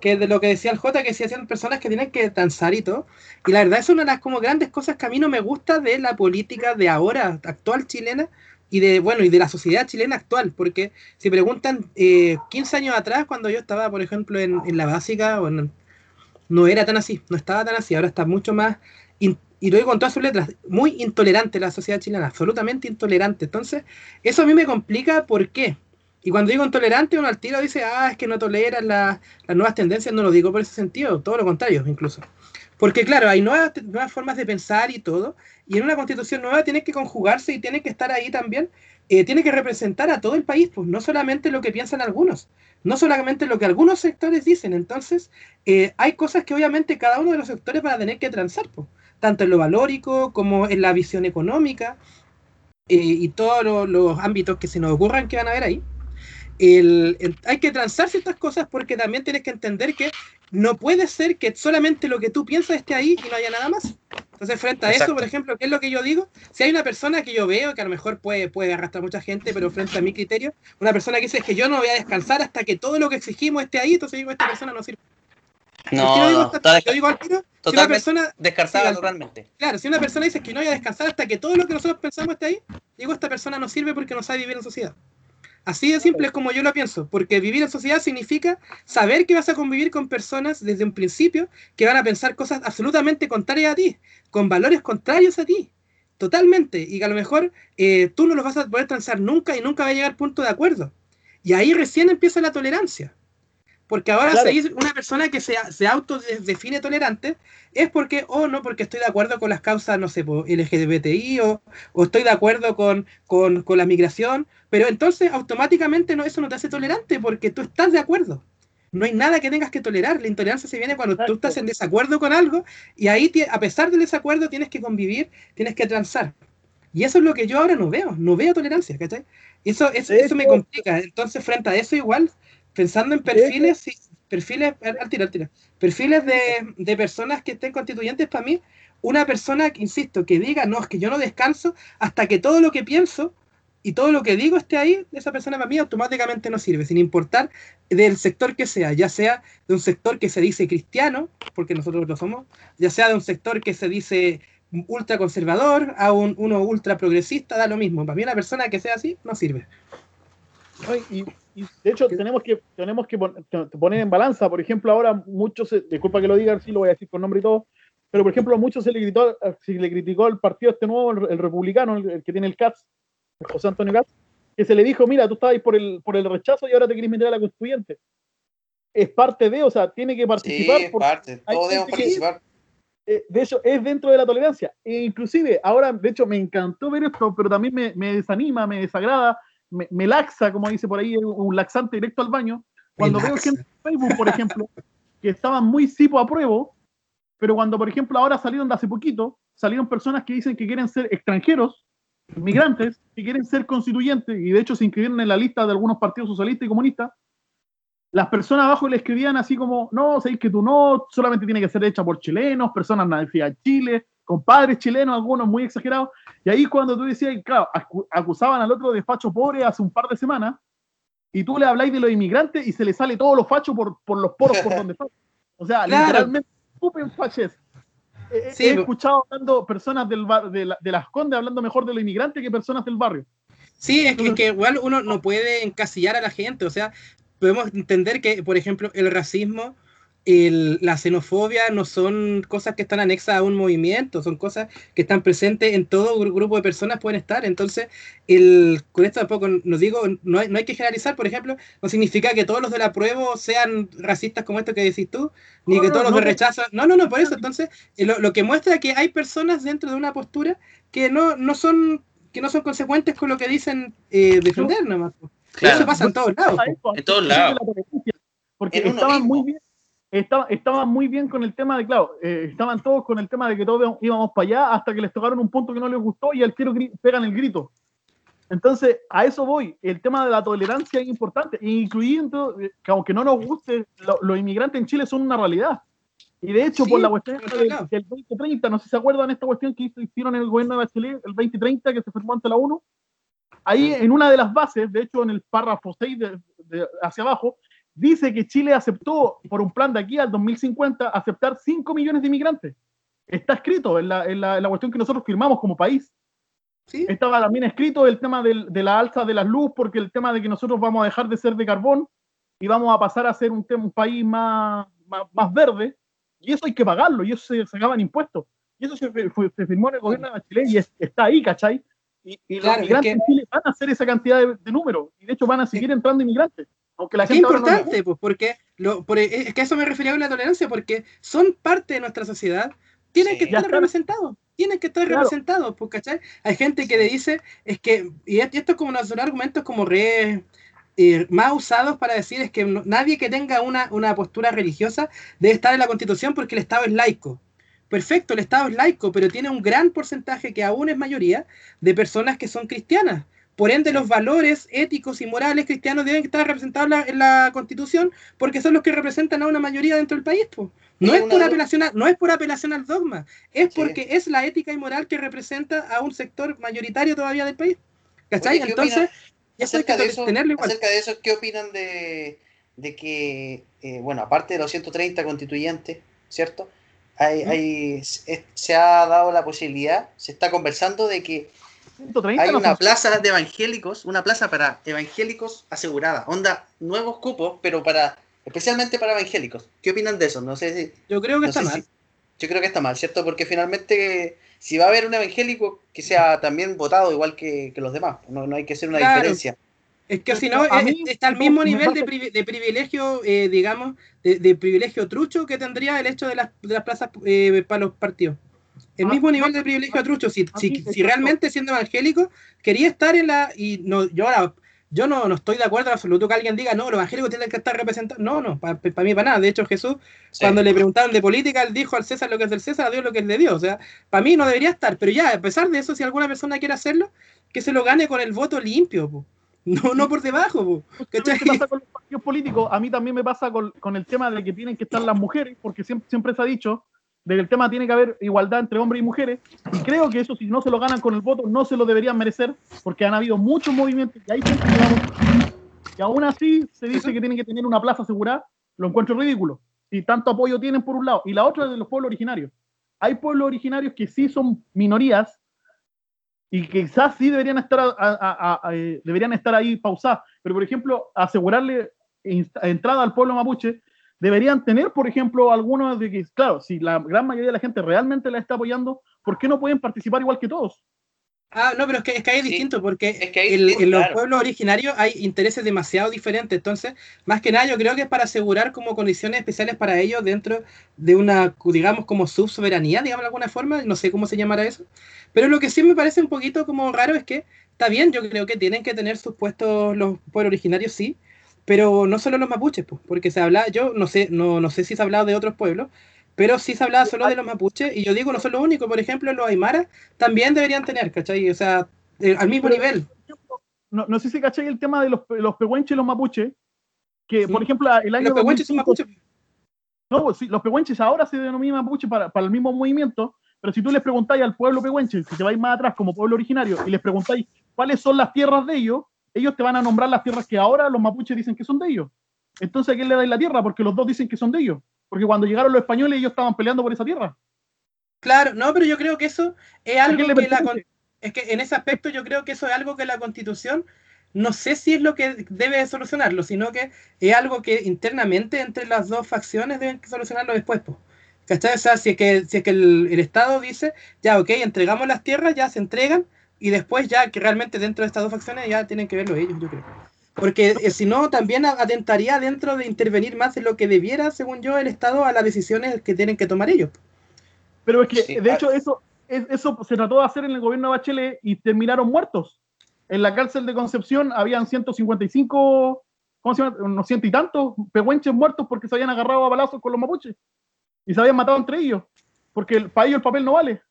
D: que de lo que decía el J, que si hacían personas que tienen que danzar y todo. Y la verdad es una de las como grandes cosas que a mí no me gusta de la política de ahora, actual chilena, y de bueno y de la sociedad chilena actual porque si preguntan eh, 15 años atrás cuando yo estaba por ejemplo en, en la básica bueno, no era tan así no estaba tan así ahora está mucho más y lo digo con todas sus letras, muy intolerante la sociedad chilena, absolutamente intolerante. Entonces, eso a mí me complica, ¿por qué? Y cuando digo intolerante, uno al tiro dice, ah, es que no toleran las nuevas tendencias, no lo digo por ese sentido, todo lo contrario, incluso. Porque claro, hay nuevas, nuevas formas de pensar y todo, y en una constitución nueva tiene que conjugarse y tiene que estar ahí también, eh, tiene que representar a todo el país, pues no solamente lo que piensan algunos, no solamente lo que algunos sectores dicen, entonces eh, hay cosas que obviamente cada uno de los sectores va a tener que transar, pues tanto en lo valórico como en la visión económica eh, y todos los ámbitos que se nos ocurran que van a ver ahí. hay que transar ciertas cosas porque también tienes que entender que no puede ser que solamente lo que tú piensas esté ahí y no haya nada más. Entonces, frente a eso, por ejemplo, ¿qué es lo que yo digo? Si hay una persona que yo veo, que a lo mejor puede, puede arrastrar mucha gente, pero frente a mi criterio, una persona que dice que yo no voy a descansar hasta que todo lo que exigimos esté ahí, entonces digo, esta persona no sirve.
C: No,
D: ¿Por qué lo digo
C: no,
D: hasta-
C: está
D: yo digo al tiro, si una
C: totalmente
D: persona,
C: descartada
D: Sí,
C: totalmente.
D: claro, si una persona dice que no voy a descansar hasta que todo lo que nosotros pensamos esté ahí, digo, esta persona no sirve porque no sabe vivir en sociedad. Así de simple es como yo lo pienso, porque vivir en sociedad significa saber que vas a convivir con personas desde un principio que van a pensar cosas absolutamente contrarias a ti, con valores contrarios a ti, totalmente, y que a lo mejor eh, tú no los vas a poder transar nunca y nunca va a llegar punto de acuerdo. Y ahí recién empieza la tolerancia. Porque ahora
B: Claro.
D: se una persona que se, se autodefine tolerante es porque, o no, porque estoy de acuerdo con las causas, no sé, LGBTI o, o estoy de acuerdo con, con, con la migración, pero entonces automáticamente no, eso no te hace tolerante porque tú estás de acuerdo. No hay nada que tengas que tolerar. La intolerancia se viene cuando tú
B: Exacto.
D: estás en desacuerdo con algo y ahí, a pesar del desacuerdo, tienes que convivir, tienes que transar. Y eso es lo que yo ahora no veo, no veo tolerancia, ¿cachai? Eso, eso, eso me complica. Entonces, frente a eso, igual, pensando en perfiles, sí, perfiles, al, tiro, al tiro, perfiles de, de personas que estén constituyentes para mí, una persona, que, insisto, que diga, no, es que yo no descanso hasta que todo lo que pienso y todo lo que digo esté ahí, esa persona para mí automáticamente no sirve, sin importar del sector que sea, ya sea de un sector que se dice cristiano, porque nosotros lo somos, ya sea de un sector que se dice ultra conservador a un, uno ultra progresista, da lo mismo. Para mí una persona que sea así no sirve.
B: Y, y de hecho tenemos que tenemos que pon- poner en balanza, por ejemplo, ahora muchos, se- disculpa que lo diga, sí lo voy a decir con nombre y todo, pero por ejemplo, muchos se le gritó, se le criticó al partido este nuevo, el, el republicano, el, el que tiene el CATS, el José Antonio CATS, que se le dijo, mira, tú estabas por el, por el rechazo y ahora te querés meter a la constituyente. Es parte de, o sea, tiene que
C: Sí,
B: participar
C: es
B: porque
C: parte. Todos debemos
B: que-
C: participar.
B: eh, de hecho, es dentro de la tolerancia. E inclusive, ahora, de hecho, me encantó ver esto, pero también me, me desanima, me desagrada, me, me laxa, como dice por ahí, un laxante directo al baño. Cuando veo
D: laxa.
B: gente en Facebook, por ejemplo, que estaban muy sipo a prueba, pero cuando, por ejemplo, ahora salieron de hace poquito, salieron personas que dicen que quieren ser extranjeros, migrantes, que quieren ser constituyentes, y de hecho se inscribieron en la lista de algunos partidos socialistas y comunistas, las personas abajo le escribían así como, no, sabéis que tú no, solamente tiene que ser hecha por chilenos, personas nacidas en Chile, compadres chilenos, algunos muy exagerados. Y ahí cuando tú decías, claro, acu- acusaban al otro de facho pobre hace un par de semanas, y tú le habláis de los inmigrantes y se le sale todos los fachos por, por los poros por donde están. O sea,
D: Claro.
B: literalmente, escupen faches. He, he
D: Sí, po.
B: escuchado hablando personas del bar, de, la- de las Condes hablando mejor de los inmigrantes que personas del barrio.
D: Sí, es que, es que igual uno no puede encasillar a la gente, o sea, podemos entender que, por ejemplo, el racismo, el- la xenofobia no son cosas que están anexas a un movimiento, son cosas que están presentes en todo gru- grupo de personas pueden estar. Entonces, el, con esto tampoco nos digo, no hay, no hay que generalizar, por ejemplo, no significa que todos los de la prueba sean racistas como esto que decís tú, ni
B: No,
D: que
B: no,
D: todos los
B: no.
D: de rechazo. No, no, no, por eso. Entonces, eh, lo, lo que muestra que hay personas dentro de una postura que no, no son que no son consecuentes con lo que dicen eh, defender nomás.
C: Claro.
D: Eso pasa en todos lados.
C: En todos lados.
B: Porque estaban muy bien, estaba- estaban muy bien con el tema de, claro, eh, estaban todos con el tema de que todos íbamos para allá hasta que les tocaron un punto que no les gustó y al tiro pegan el grito. Entonces, a eso voy. El tema de la tolerancia es importante, incluyendo eh, que aunque no nos guste, lo- los inmigrantes en Chile son una realidad. Y de hecho,
D: Sí,
B: por la cuestión del, del 2030, no sé si se acuerdan esta cuestión que hicieron en el gobierno de Bachelet, el 2030, que se firmó ante la ONU. Ahí, en una de las bases, de hecho, en el párrafo 6 de- de- hacia abajo, dice que Chile aceptó, por un plan de aquí al 2050, aceptar 5 millones de inmigrantes. Está escrito en la, en la- en la cuestión que nosotros firmamos como país.
D: ¿Sí?
B: Estaba también escrito el tema del- de la alza de las luz, porque el tema de que nosotros vamos a dejar de ser de carbón y vamos a pasar a ser un, un país más, más, más verde, y eso hay que pagarlo, y eso se sacaban impuestos. Y eso se, se firmó en el gobierno de Bachelet y es- está ahí, ¿cachai? Y, y
D: Claro,
B: los inmigrantes
D: es
B: en Chile van a hacer esa cantidad de, de números, y de hecho van a seguir entrando inmigrantes. Aunque la
D: Qué
B: gente ahora no le
D: importante, pues, porque lo, por- es que a eso me refería con la tolerancia, porque son parte de nuestra sociedad, tienen
C: Sí.
D: que estar representados, tienen que estar
B: Claro.
D: representados, pues, ¿cachai? Hay gente que le dice, es que, y esto es como unos son argumentos como re, eh, más usados para decir es que no- nadie que tenga una, una postura religiosa debe estar en la constitución porque el Estado es laico. Perfecto, el Estado es laico, pero tiene un gran porcentaje que aún es mayoría de personas que son cristianas. Por ende, los valores éticos y morales cristianos deben estar representados en la, en la Constitución porque son los que representan a una mayoría dentro del país. po. No,
C: Es
D: por apelación a- no es por apelación al dogma, es
C: Sí.
D: porque es la ética y moral que representa a un sector mayoritario todavía del país. ¿Cachai?
C: Oye, ¿qué
D: Entonces,
C: opinan
D: eso hay que
C: acerca de eso,
D: tenerlo igual.
C: acerca de eso, ¿qué opinan de, de que, eh, bueno, aparte de los 130 constituyentes, ¿cierto? Hay, hay, se ha dado la posibilidad, se está conversando de que 130 hay una plaza de evangélicos, una plaza para evangélicos asegurada, onda, nuevos cupos, pero para especialmente para evangélicos. ¿Qué opinan de eso? No sé si,
D: Yo creo que está mal.
C: yo creo que está mal, ¿cierto? Porque finalmente, si va a haber un evangélico que sea también votado igual que, los demás, no, no, hay que hacer una diferencia.
D: Es que si no, está al mismo nivel de, privilegio, eh, digamos, de, privilegio trucho que tendría el hecho de las, de las plazas eh, para los partidos. El ah, mismo nivel de privilegio trucho. Si, si, si, realmente siendo evangélico quería estar en la. Y no, yo ahora, yo no, no estoy de acuerdo en absoluto que alguien diga, no, los evangélicos tienen que estar representados. No, no, para mí, para nada. De hecho, Jesús, cuando le preguntaron de política, él dijo al César lo que es del César, a Dios lo que es de Dios. O sea, para mí no debería estar. Pero ya, a pesar de eso, si alguna persona quiere hacerlo, que se lo gane con el voto limpio. No, no por debajo.
B: ¿Qué pasa con los partidos políticos? A mí también me pasa con, con, el tema de que tienen que estar las mujeres, porque siempre, siempre se ha dicho de que el tema tiene que haber igualdad entre hombres y mujeres. Y creo que eso, si no se lo ganan con el voto, no se lo deberían merecer, porque han habido muchos movimientos y hay gente que, aún así se dice que tienen que tener una plaza asegurada. Lo encuentro ridículo. Y tanto apoyo tienen por un lado. Y la otra es de los pueblos originarios. Hay pueblos originarios que sí son minorías y quizás sí deberían estar, eh, deberían estar ahí pausadas. Pero, por ejemplo, asegurarle entrada al pueblo mapuche deberían tener, por ejemplo, algunos de que, claro, si la gran mayoría de la gente realmente la está apoyando, ¿por qué no pueden participar igual que todos?
D: Ah, no, pero es que, es que ahí es distinto, porque en los pueblos originarios hay intereses demasiado diferentes. Entonces, más que nada, yo creo que es para asegurar como condiciones especiales para ellos dentro de una, digamos, como subsoberanía, digamos de alguna forma. No sé cómo se llamará eso. Pero lo que sí me parece un poquito como raro es que, está bien, yo creo que tienen que tener sus puestos los pueblos originarios, sí, pero no solo los mapuches, pues, porque se habla, yo no sé, no, no sé si se ha hablado de otros pueblos, pero sí se hablaba solo de los mapuches, y yo digo, no son los únicos, por ejemplo, los aymaras también deberían tener, ¿cachai? O sea, eh, al mismo nivel.
B: No, no sé si cachai el tema de los, los pehuenches y los mapuches, que por ejemplo el año...
D: Los pehuenches son mapuches.
B: No, sí, los pehuenches ahora se denominan mapuches para, para el mismo movimiento, pero si tú les preguntáis al pueblo pehuenche, si te vais más atrás como pueblo originario, y les preguntáis cuáles son las tierras de ellos, ellos te van a nombrar las tierras que ahora los mapuches dicen que son de ellos. Entonces, ¿a quién le dais la tierra? Porque los dos dicen que son de ellos. Porque cuando llegaron los españoles, ellos estaban peleando por esa tierra.
D: Claro, no, pero yo creo que eso es algo que la. Es que en ese aspecto yo creo que eso es algo que la Constitución no sé si es lo que debe solucionarlo, sino que es algo que internamente entre las dos facciones deben solucionarlo después. ¿Cachai? O sea, si es que, si es que el, el, Estado dice, ya, ok, entregamos las tierras, ya se entregan, y después ya que realmente dentro de estas dos facciones ya tienen que verlo ellos, yo creo. Porque eh, si no, también atentaría dentro de intervenir más de lo que debiera, según yo, el Estado a las decisiones que tienen que tomar ellos.
B: Pero es que, de ah. hecho, eso, eso se trató de hacer en el gobierno de Bachelet y terminaron muertos. En la cárcel de Concepción habían 155, ¿cómo se llama? Unos ciento y tantos pehuenches muertos porque se habían agarrado a balazos con los mapuches y se habían matado entre ellos. Porque para ellos el papel no vale.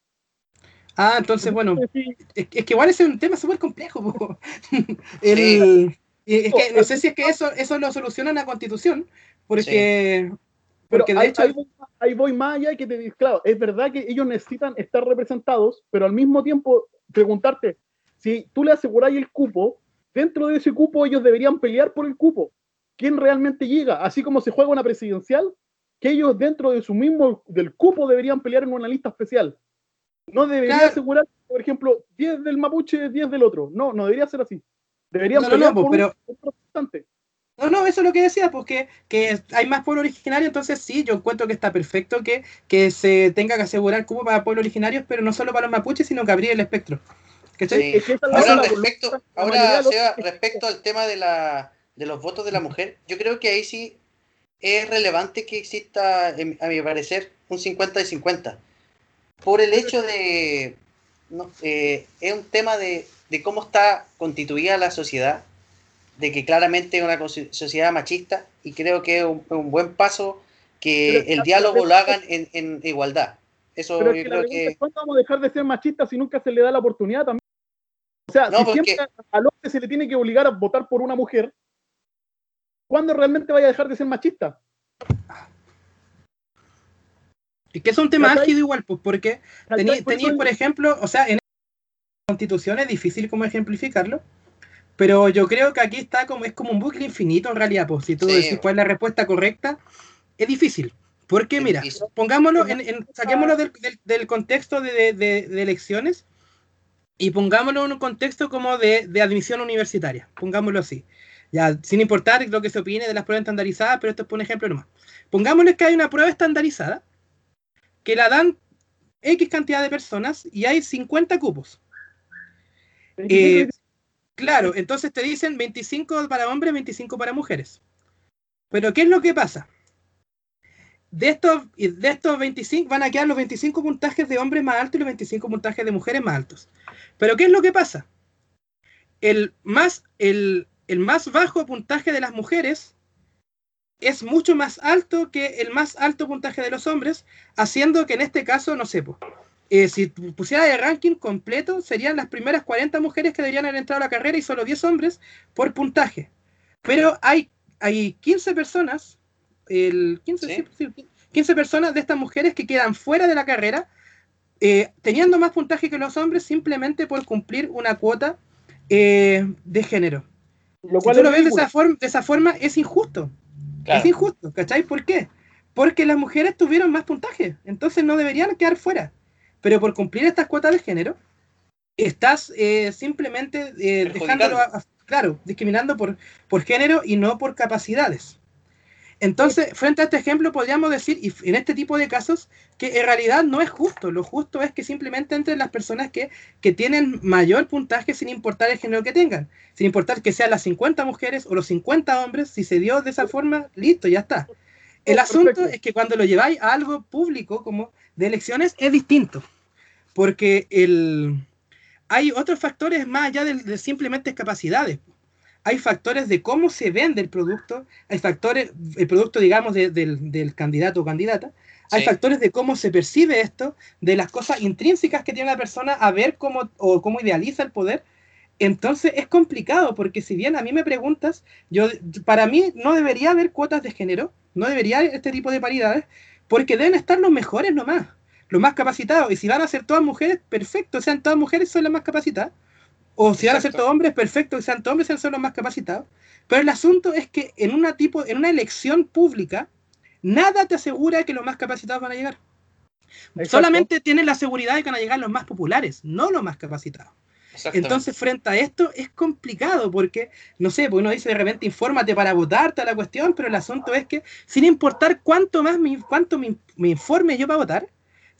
D: Ah, entonces, bueno, es, que igual es un tema súper complejo. El, es que no sé si es que eso, eso lo soluciona la constitución, porque,
B: porque de hecho... Ahí voy, más allá y que te claro, es verdad que ellos necesitan estar representados, pero al mismo tiempo preguntarte, si tú le aseguráis el cupo, dentro de ese cupo ellos deberían pelear por el cupo. ¿Quién realmente llega? Así como se juega una presidencial, que ellos dentro de su mismo, del cupo deberían pelear en una lista especial. No debería asegurar, por ejemplo, 10 del mapuche, 10 del otro. No, no debería ser así. Deberían
D: no, no, pero... No, no, eso es lo que decía, porque que hay más pueblo originario, entonces sí, yo encuentro que está perfecto que, que se tenga que asegurar cubo para pueblos originarios, pero no solo para los mapuches, sino que abrir el espectro.
C: Ahora, respecto, ahora respecto al tema de, la, de los votos de la mujer, yo creo que ahí sí es relevante que exista, a mi parecer, un 50 y 50 por el hecho de, no, eh, es un tema de, cómo está constituida la sociedad, de que claramente es una sociedad machista y creo que es un, buen paso que el diálogo lo hagan en, igualdad. Eso yo creo que...
B: ¿Cuándo vamos a dejar de ser machistas si nunca se le da la oportunidad también? O sea, si siempre al hombre se le tiene que obligar a votar por una mujer, ¿cuándo realmente vaya a dejar de ser machista?
D: Y que es un tema ágil igual, pues, porque tenéis, por ejemplo, o sea, en la constitución es difícil como ejemplificarlo, Pero yo creo que aquí está como, es como un bucle infinito en realidad, pues si tú
C: Sí.
D: decís cuál es la respuesta correcta, es difícil. Porque mira,
C: difícil.
D: pongámoslo, en, en- saquémoslo del, del- del contexto de, de- de- de elecciones y pongámoslo en un contexto como de, de admisión universitaria, pongámoslo así. Ya, sin importar lo que se opine de las pruebas estandarizadas, pero esto es por un ejemplo nomás. Pongámosle que hay una prueba estandarizada que la dan X cantidad de personas y hay 50 cupos. Eh, Claro, entonces te dicen 25 para hombres, 25 para mujeres. Pero ¿qué es lo que pasa? De estos, de estos 25 van a quedar los 25 puntajes de hombres más altos y los 25 puntajes de mujeres más altos. Pero ¿qué es lo que pasa? El más, el, el más bajo puntaje de las mujeres es mucho más alto que el más alto puntaje de los hombres, haciendo que en este caso, no sé, eh, si pusiera el ranking completo, serían las primeras 40 mujeres que deberían haber entrado a la carrera y solo 10 hombres por puntaje. Pero hay, hay 15 personas, el 15,
C: Sí.
D: sí, sí, 15 personas de estas mujeres que quedan fuera de la carrera, eh, teniendo más puntaje que los hombres simplemente por cumplir una cuota eh, de género.
B: Lo
D: Si
B: cual
D: tú
B: es
D: lo ves de esa, forma, de esa forma, es injusto. Es injusto, ¿cachai? ¿Por qué? Porque las mujeres tuvieron más puntaje, entonces no deberían quedar fuera. Pero por cumplir estas cuotas de género, estás eh, simplemente eh, dejándolo, a- a- claro, discriminando por, por género y no por capacidades. Entonces, frente a este ejemplo, podríamos decir, y en este tipo de casos, que en realidad no es justo. Lo justo es que simplemente entren las personas que, que tienen mayor puntaje sin importar el género que tengan. Sin importar que sean las 50 mujeres o los 50 hombres, si se dio de esa forma, listo, ya está. El asunto
B: Perfecto.
D: es que cuando lo lleváis a algo público como de elecciones es distinto. Porque el, hay otros factores más allá de, de simplemente capacidades. Hay factores de cómo se vende el producto, hay factores, el producto, digamos, de- del, del candidato o candidata, hay
C: Sí.
D: factores de cómo se percibe esto, de las cosas intrínsecas que tiene la persona a ver cómo o cómo idealiza el poder. Entonces es complicado porque si bien a mí me preguntas, yo para mí no debería haber cuotas de género, no debería haber este tipo de paridades, porque deben estar los mejores nomás, los más capacitados. Y si van a ser todas mujeres, perfecto, sean todas mujeres, son las más capacitadas. O si van a ser todos hombres, perfecto, que sean todos hombres, sean los más capacitados. Pero el asunto es que en una tipo, en una elección pública, nada te asegura que los más capacitados van a llegar.
B: Exacto.
D: Solamente tienes la seguridad de que van a llegar los más populares, no los más capacitados. Entonces, frente a esto, es complicado porque, no sé, porque uno dice de repente, infórmate para votarte a la cuestión, pero el asunto es que, sin importar cuánto más me, cuánto me, me informe yo para votar,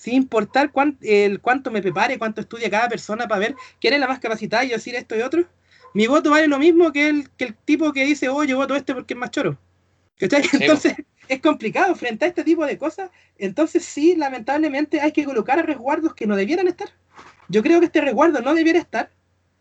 D: sin importar cuán- el, cuánto me prepare, cuánto estudia cada persona para ver quién es la más capacitada y yo decir esto y otro, mi voto vale lo mismo que el, que el tipo que dice, oh, yo voto este porque es más choro. ¿Cachai?
C: Sí,
D: Entonces, es complicado frente a este tipo de cosas. Entonces, sí, lamentablemente hay que colocar resguardos que no debieran estar. Yo creo que este resguardo no debiera estar,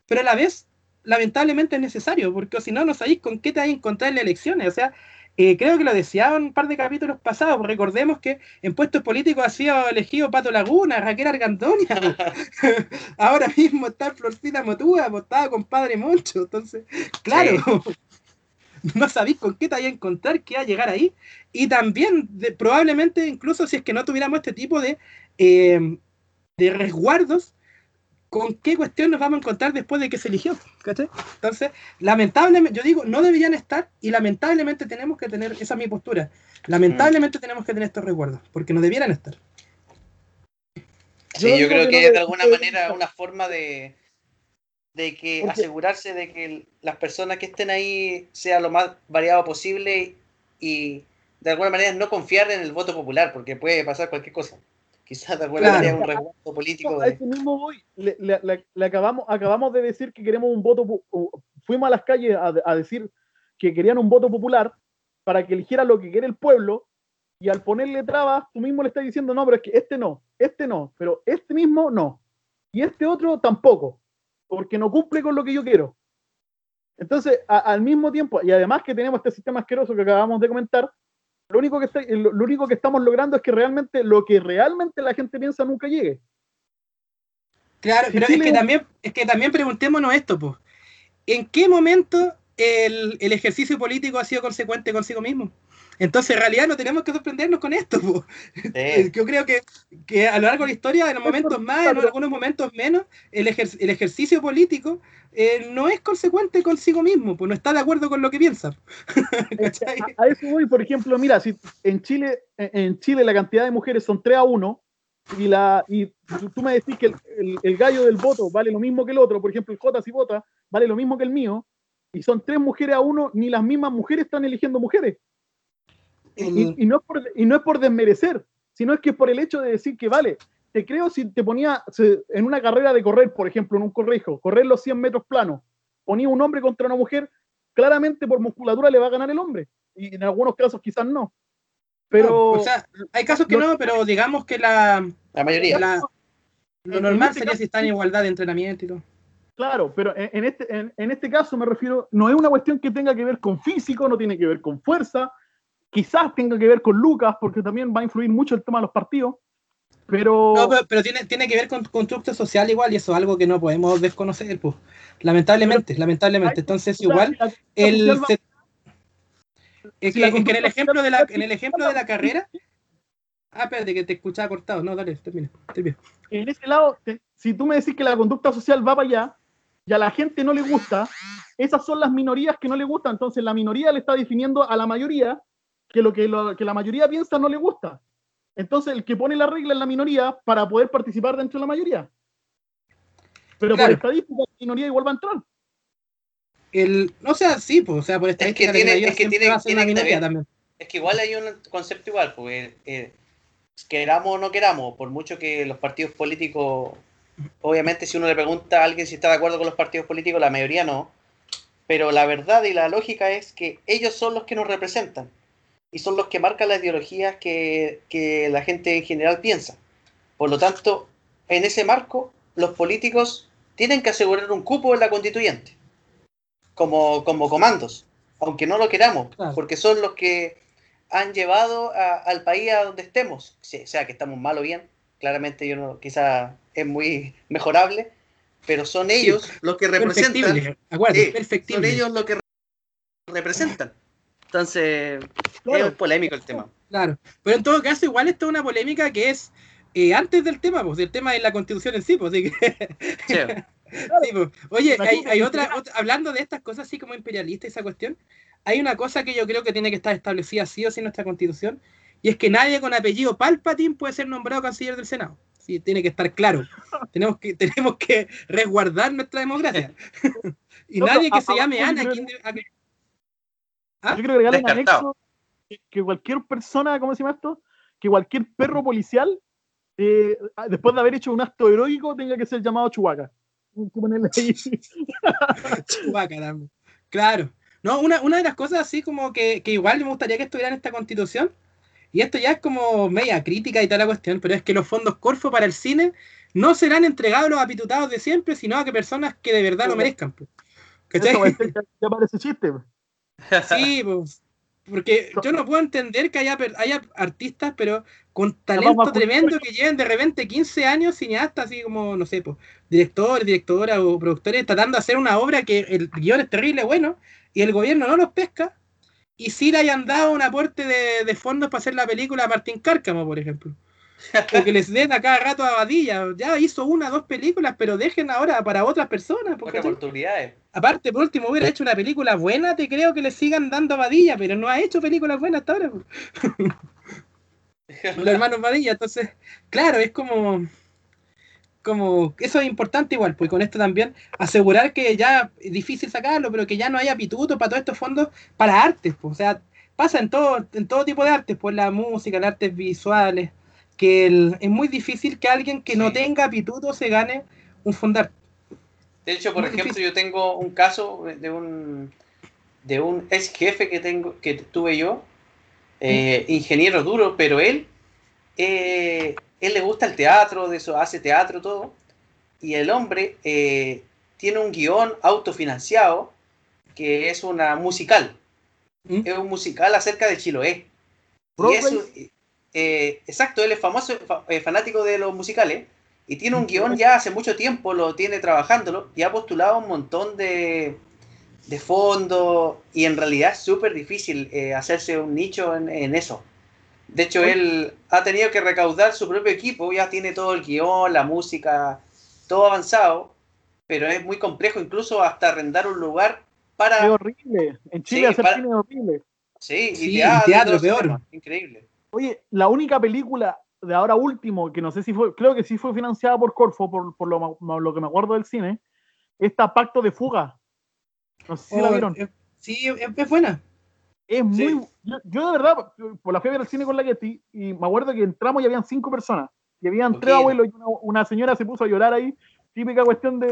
D: pero a la vez, lamentablemente es necesario, porque si no, no sabéis con qué te vais a encontrar en las elecciones. O sea, eh, creo que lo en un par de capítulos pasados. Recordemos que en puestos políticos ha sido elegido Pato Laguna, Raquel Argandonia. Ahora mismo está Florcita Motúa, estaba con Padre Moncho. Entonces, claro, no sabéis con qué te vais a encontrar, qué va a llegar ahí. Y también, de- probablemente, incluso si es que no tuviéramos este tipo de, eh, de resguardos, con qué cuestión nos vamos a encontrar después de que se eligió. ¿cachai? Entonces, lamentablemente, yo digo, no deberían estar y lamentablemente tenemos que tener, esa es mi postura, lamentablemente tenemos que tener estos resguardos, porque no debieran estar.
C: Sí,
B: Yo
C: creo
B: que
C: que
B: no
C: es
B: de-
C: alguna manera una forma de, de que
B: Porque-
C: asegurarse de que las personas que estén ahí sea lo más variado posible y de alguna manera no confiar en el voto popular, porque puede pasar cualquier cosa. Quizás de alguna
D: Claro.
C: manera un resguardo político
B: a
C: de...
B: ese mismo voy. Le, le- le- le acabamos, acabamos de decir que queremos un voto. Fuimos a las calles a, a decir que querían un voto popular para que eligiera lo que quiere el pueblo. Y al ponerle trabas, tú mismo le estás diciendo, no, pero es que este no, este no, pero este mismo no. Y este otro tampoco, porque no cumple con lo que yo quiero. Entonces, a- al mismo tiempo, y además que tenemos este sistema asqueroso que acabamos de comentar, lo único que, está- lo, lo único que estamos logrando es que realmente lo que realmente la gente piensa nunca llegue.
D: Claro,
B: Si
D: pero
B: Chile-
D: es que también, es que también preguntémonos esto, pues. ¿En qué momento el, el ejercicio político ha sido consecuente consigo mismo. Entonces, en realidad no tenemos que sorprendernos con esto. po.
C: Sí.
D: Yo creo que, que a lo largo de la historia, en los momentos más, en algunos momentos menos, el, ejer- el ejercicio político eh, no es consecuente consigo mismo, pues no está de acuerdo con lo que piensa.
B: A, a eso voy, por ejemplo, mira, si en Chile, en Chile la cantidad de mujeres son 3 a 1, y la y tú, tú me decís que el, el- el gallo del voto vale lo mismo que el otro, por ejemplo, el J si vota, vale lo mismo que el mío, y son tres mujeres a uno, ni las mismas mujeres están eligiendo mujeres. Y, y- y no es por, y no es por desmerecer, sino es que por el hecho de decir que vale, te creo si te ponía en una carrera de correr, por ejemplo, en un correjo, correr los 100 metros planos, ponía un hombre contra una mujer, claramente por musculatura le va a ganar el hombre. Y en algunos casos quizás no. Pero
D: No, o sea, hay casos que no, pero digamos que la,
C: La mayoría.
D: la- lo
B: En
D: normal
B: este
D: sería
B: caso,
D: si está en igualdad de entrenamiento y todo.
B: Claro, pero en, en este, en, en este caso me refiero, no es una cuestión que tenga que ver con físico, no tiene que ver con fuerza, quizás tenga que ver con Lucas, porque también va a influir mucho el tema de los partidos, pero,
D: No, pero, pero tiene, tiene que ver con constructo social igual y eso es algo que no podemos desconocer, pues. Lamentablemente, lamentablemente. Entonces, igual,
B: la-
D: el
B: va-
D: se- es que,
B: la
D: es que en el ejemplo de la, en el ejemplo de la carrera. Ah, espérate, que te escuchaba cortado. No, dale, termina. termina.
B: en ese lado, te- si tú me decís que la conducta social va para allá y a la gente no le gusta, esas son las minorías que no le gustan. Entonces la minoría le está definiendo a la mayoría que lo que, lo, que la mayoría piensa no le gusta. Entonces el que pone la regla es la minoría para poder participar dentro de la mayoría. Pero
D: Claro.
B: por estadística la minoría igual va a entrar.
D: El, o sea, sí, pues, o sea, por estadística la
C: tiene-
D: minoría
C: es que tiene-
D: va a ser
C: tiene
D: una
C: que
D: también.
C: Es que igual hay un concepto igual, pues eh, queramos o no queramos, por mucho que los partidos políticos, obviamente si uno le pregunta a alguien si está de acuerdo con los partidos políticos, la mayoría no, pero la verdad y la lógica es que ellos son los que nos representan y son los que marcan las ideologías que, que la gente en general piensa. Por lo tanto, en ese marco, los políticos tienen que asegurar un cupo en la constituyente, como, como comandos, aunque no lo queramos,
D: Claro.
C: porque son los que han llevado a- al país a donde estemos, Sí, sea que estamos mal o bien, claramente yo no, quizá es muy mejorable, pero son ellos los que representan,
D: Perfectible,
C: Sí, son
D: perfectible.
C: ellos los que re- representan. Entonces,
B: Claro.
C: es polémico el tema.
D: Claro, pero en todo caso, igual esto es una polémica que es eh, antes del tema, pues, del tema de la constitución en sí, pues, así que-
C: Sí.
D: Sí, pues. Oye, hay, otra, hablando de estas cosas así como imperialista esa cuestión, hay una cosa que yo creo que tiene que estar establecida sí o sí en nuestra constitución, y es que nadie con apellido Palpatine puede ser nombrado canciller del Senado. Sí, tiene que estar claro. tenemos que, tenemos que resguardar nuestra democracia. y
B: No,
D: nadie que se
B: a- abajo yo
D: Anakin. a- ¿Ah?
B: Yo agregar en
C: Descartado.
B: anexo que, que cualquier persona, ¿cómo se llama esto? Que cualquier perro policial, eh, después de haber hecho un acto heroico, tenga que ser llamado Chubaca. Que
D: también. Claro. No, una, una de las cosas así como que, que igual me gustaría que estuviera en esta constitución, y esto ya es como media crítica y toda la cuestión, pero es que los fondos Corfo para el cine no serán entregados a los apitutados de siempre, sino a que personas que de verdad lo merezcan. pues.
B: Ya parece chiste.
D: Sí, pues. Porque yo no puedo entender que haya, per- haya artistas, pero con
B: vamos
D: talento tremendo que lleven de repente 15 años cineastas, así como, no sé, pues, directores, directoras o productores, tratando de hacer una obra que el guion es terrible bueno y el gobierno no los pesca y sí le hayan dado un aporte de, de fondos para hacer la película a Martín Cárcamo, por ejemplo. O que les den a cada rato a Badilla. Ya hizo una, dos películas, pero dejen ahora para otras personas. porque
C: oportunidades.
D: Aparte, por último, hubiera hecho una película buena, te creo que le sigan dando a Badilla, pero no ha hecho películas buenas hasta ahora. Los hermanos Badilla, entonces, claro, es como. Como, eso es importante igual, pues con esto también asegurar que ya es difícil sacarlo, pero que ya no haya pituto para todos estos fondos para artes, pues, o sea, pasa en todo, en todo tipo de artes, pues la música, las artes visuales, que el- es muy difícil que alguien que no tenga pituto se gane un fondar.
C: De hecho, por ejemplo, yo tengo un caso de un de un ex jefe que tengo que tuve yo, eh, ingeniero duro, pero él eh, él le gusta el teatro, de eso hace teatro todo, y el hombre eh, tiene un guion autofinanciado que es una musical,
D: ¿Mm?
C: es un musical acerca de Chiloé. Y exacto, él es famoso, fa- fanático de los musicales y tiene un
B: guion
C: ya hace mucho tiempo, lo tiene trabajándolo y ha postulado un montón de, de fondo y en realidad es súper difícil eh, hacerse un nicho en, en eso. De hecho, él ha tenido que recaudar su propio equipo, ya tiene todo el guion, la música, todo avanzado, pero es muy complejo incluso hasta arrendar un lugar para...
B: Es horrible. En Chile
C: Sí,
B: hacer
C: para-
B: cine es horrible.
C: Sí, y
D: Sí,
C: teatro,
D: teatro,
C: cinema,
D: peor.
C: Increíble.
B: Oye, la única película de ahora último, que no sé si fue, creo que sí fue financiada por Corfo, por, por lo, lo que me acuerdo del cine, esta Pacto de Fuga. No sé si la
D: Oh,
B: vieron.
D: eh, sí, es, es buena.
B: Es muy. Yo, yo de verdad, por la fui a ver al cine con la Getty y me acuerdo que entramos y habían cinco personas. Y habían tres abuelos y una, una señora se puso a llorar ahí. Típica cuestión de,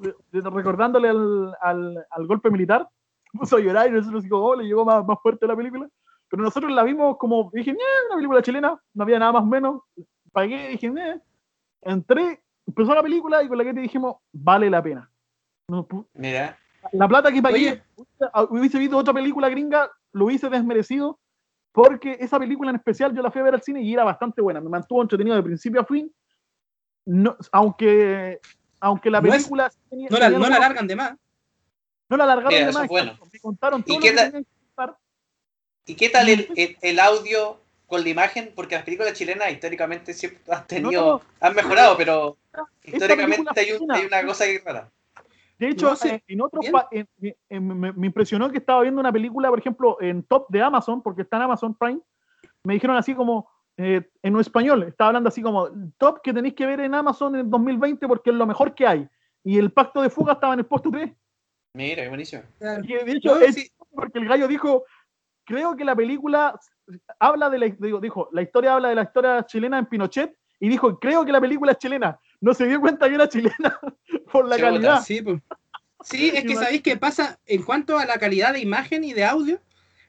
B: de- de recordándole al, al, al golpe militar. Se puso a llorar y nosotros como, oh, le llegó más, más fuerte la película. Pero nosotros la vimos como, dije, "Ñe, una película chilena, no había nada más o menos. Pagué, dije, "Ñe". entré, empezó la película y con la Getty dijimos, vale la pena. No,
C: Mira,
B: la plata que pagué,
D: Oye.
B: hubiese- hubiese visto otra película gringa, lo hubiese desmerecido, porque esa película en especial yo la fui a ver al cine y era bastante buena, me mantuvo entretenido de principio a fin, no, aunque, aunque la
D: No es-
B: película tenía-
D: No la,
B: tenía
D: no la alargan de más.
B: no la alargaron
C: Mira,
B: de más,
C: bueno.
B: me contaron
C: ¿Y
B: todo lo que tenían que.
C: ¿Y qué tal el, el- el audio con la imagen? Porque las películas chilenas históricamente siempre han tenido,
B: No, no.
C: han mejorado, pero históricamente hay, un- hay una cosa que es rara.
B: De hecho,
D: No sé,
B: eh, en otros en- en- en- me, me impresionó que estaba viendo una película, por ejemplo, en top de Amazon, porque está en Amazon Prime. Me dijeron así como, eh, en español, estaba hablando así como, top que tenéis que ver en Amazon en 2020 porque es lo mejor que hay. Y el pacto de fuga estaba en el puesto 3.
C: Mira, qué buenísimo.
B: Y de hecho,
D: No,
B: es
D: sí,
B: porque el gallo dijo, creo que la película habla de la, digo, dijo, la historia habla de la historia chilena en Pinochet, y dijo, creo que la película es chilena. No se dio cuenta que era chilena por la calidad.
D: Sí, pues. Sí, es que sabéis qué pasa en cuanto a la calidad de imagen y de audio.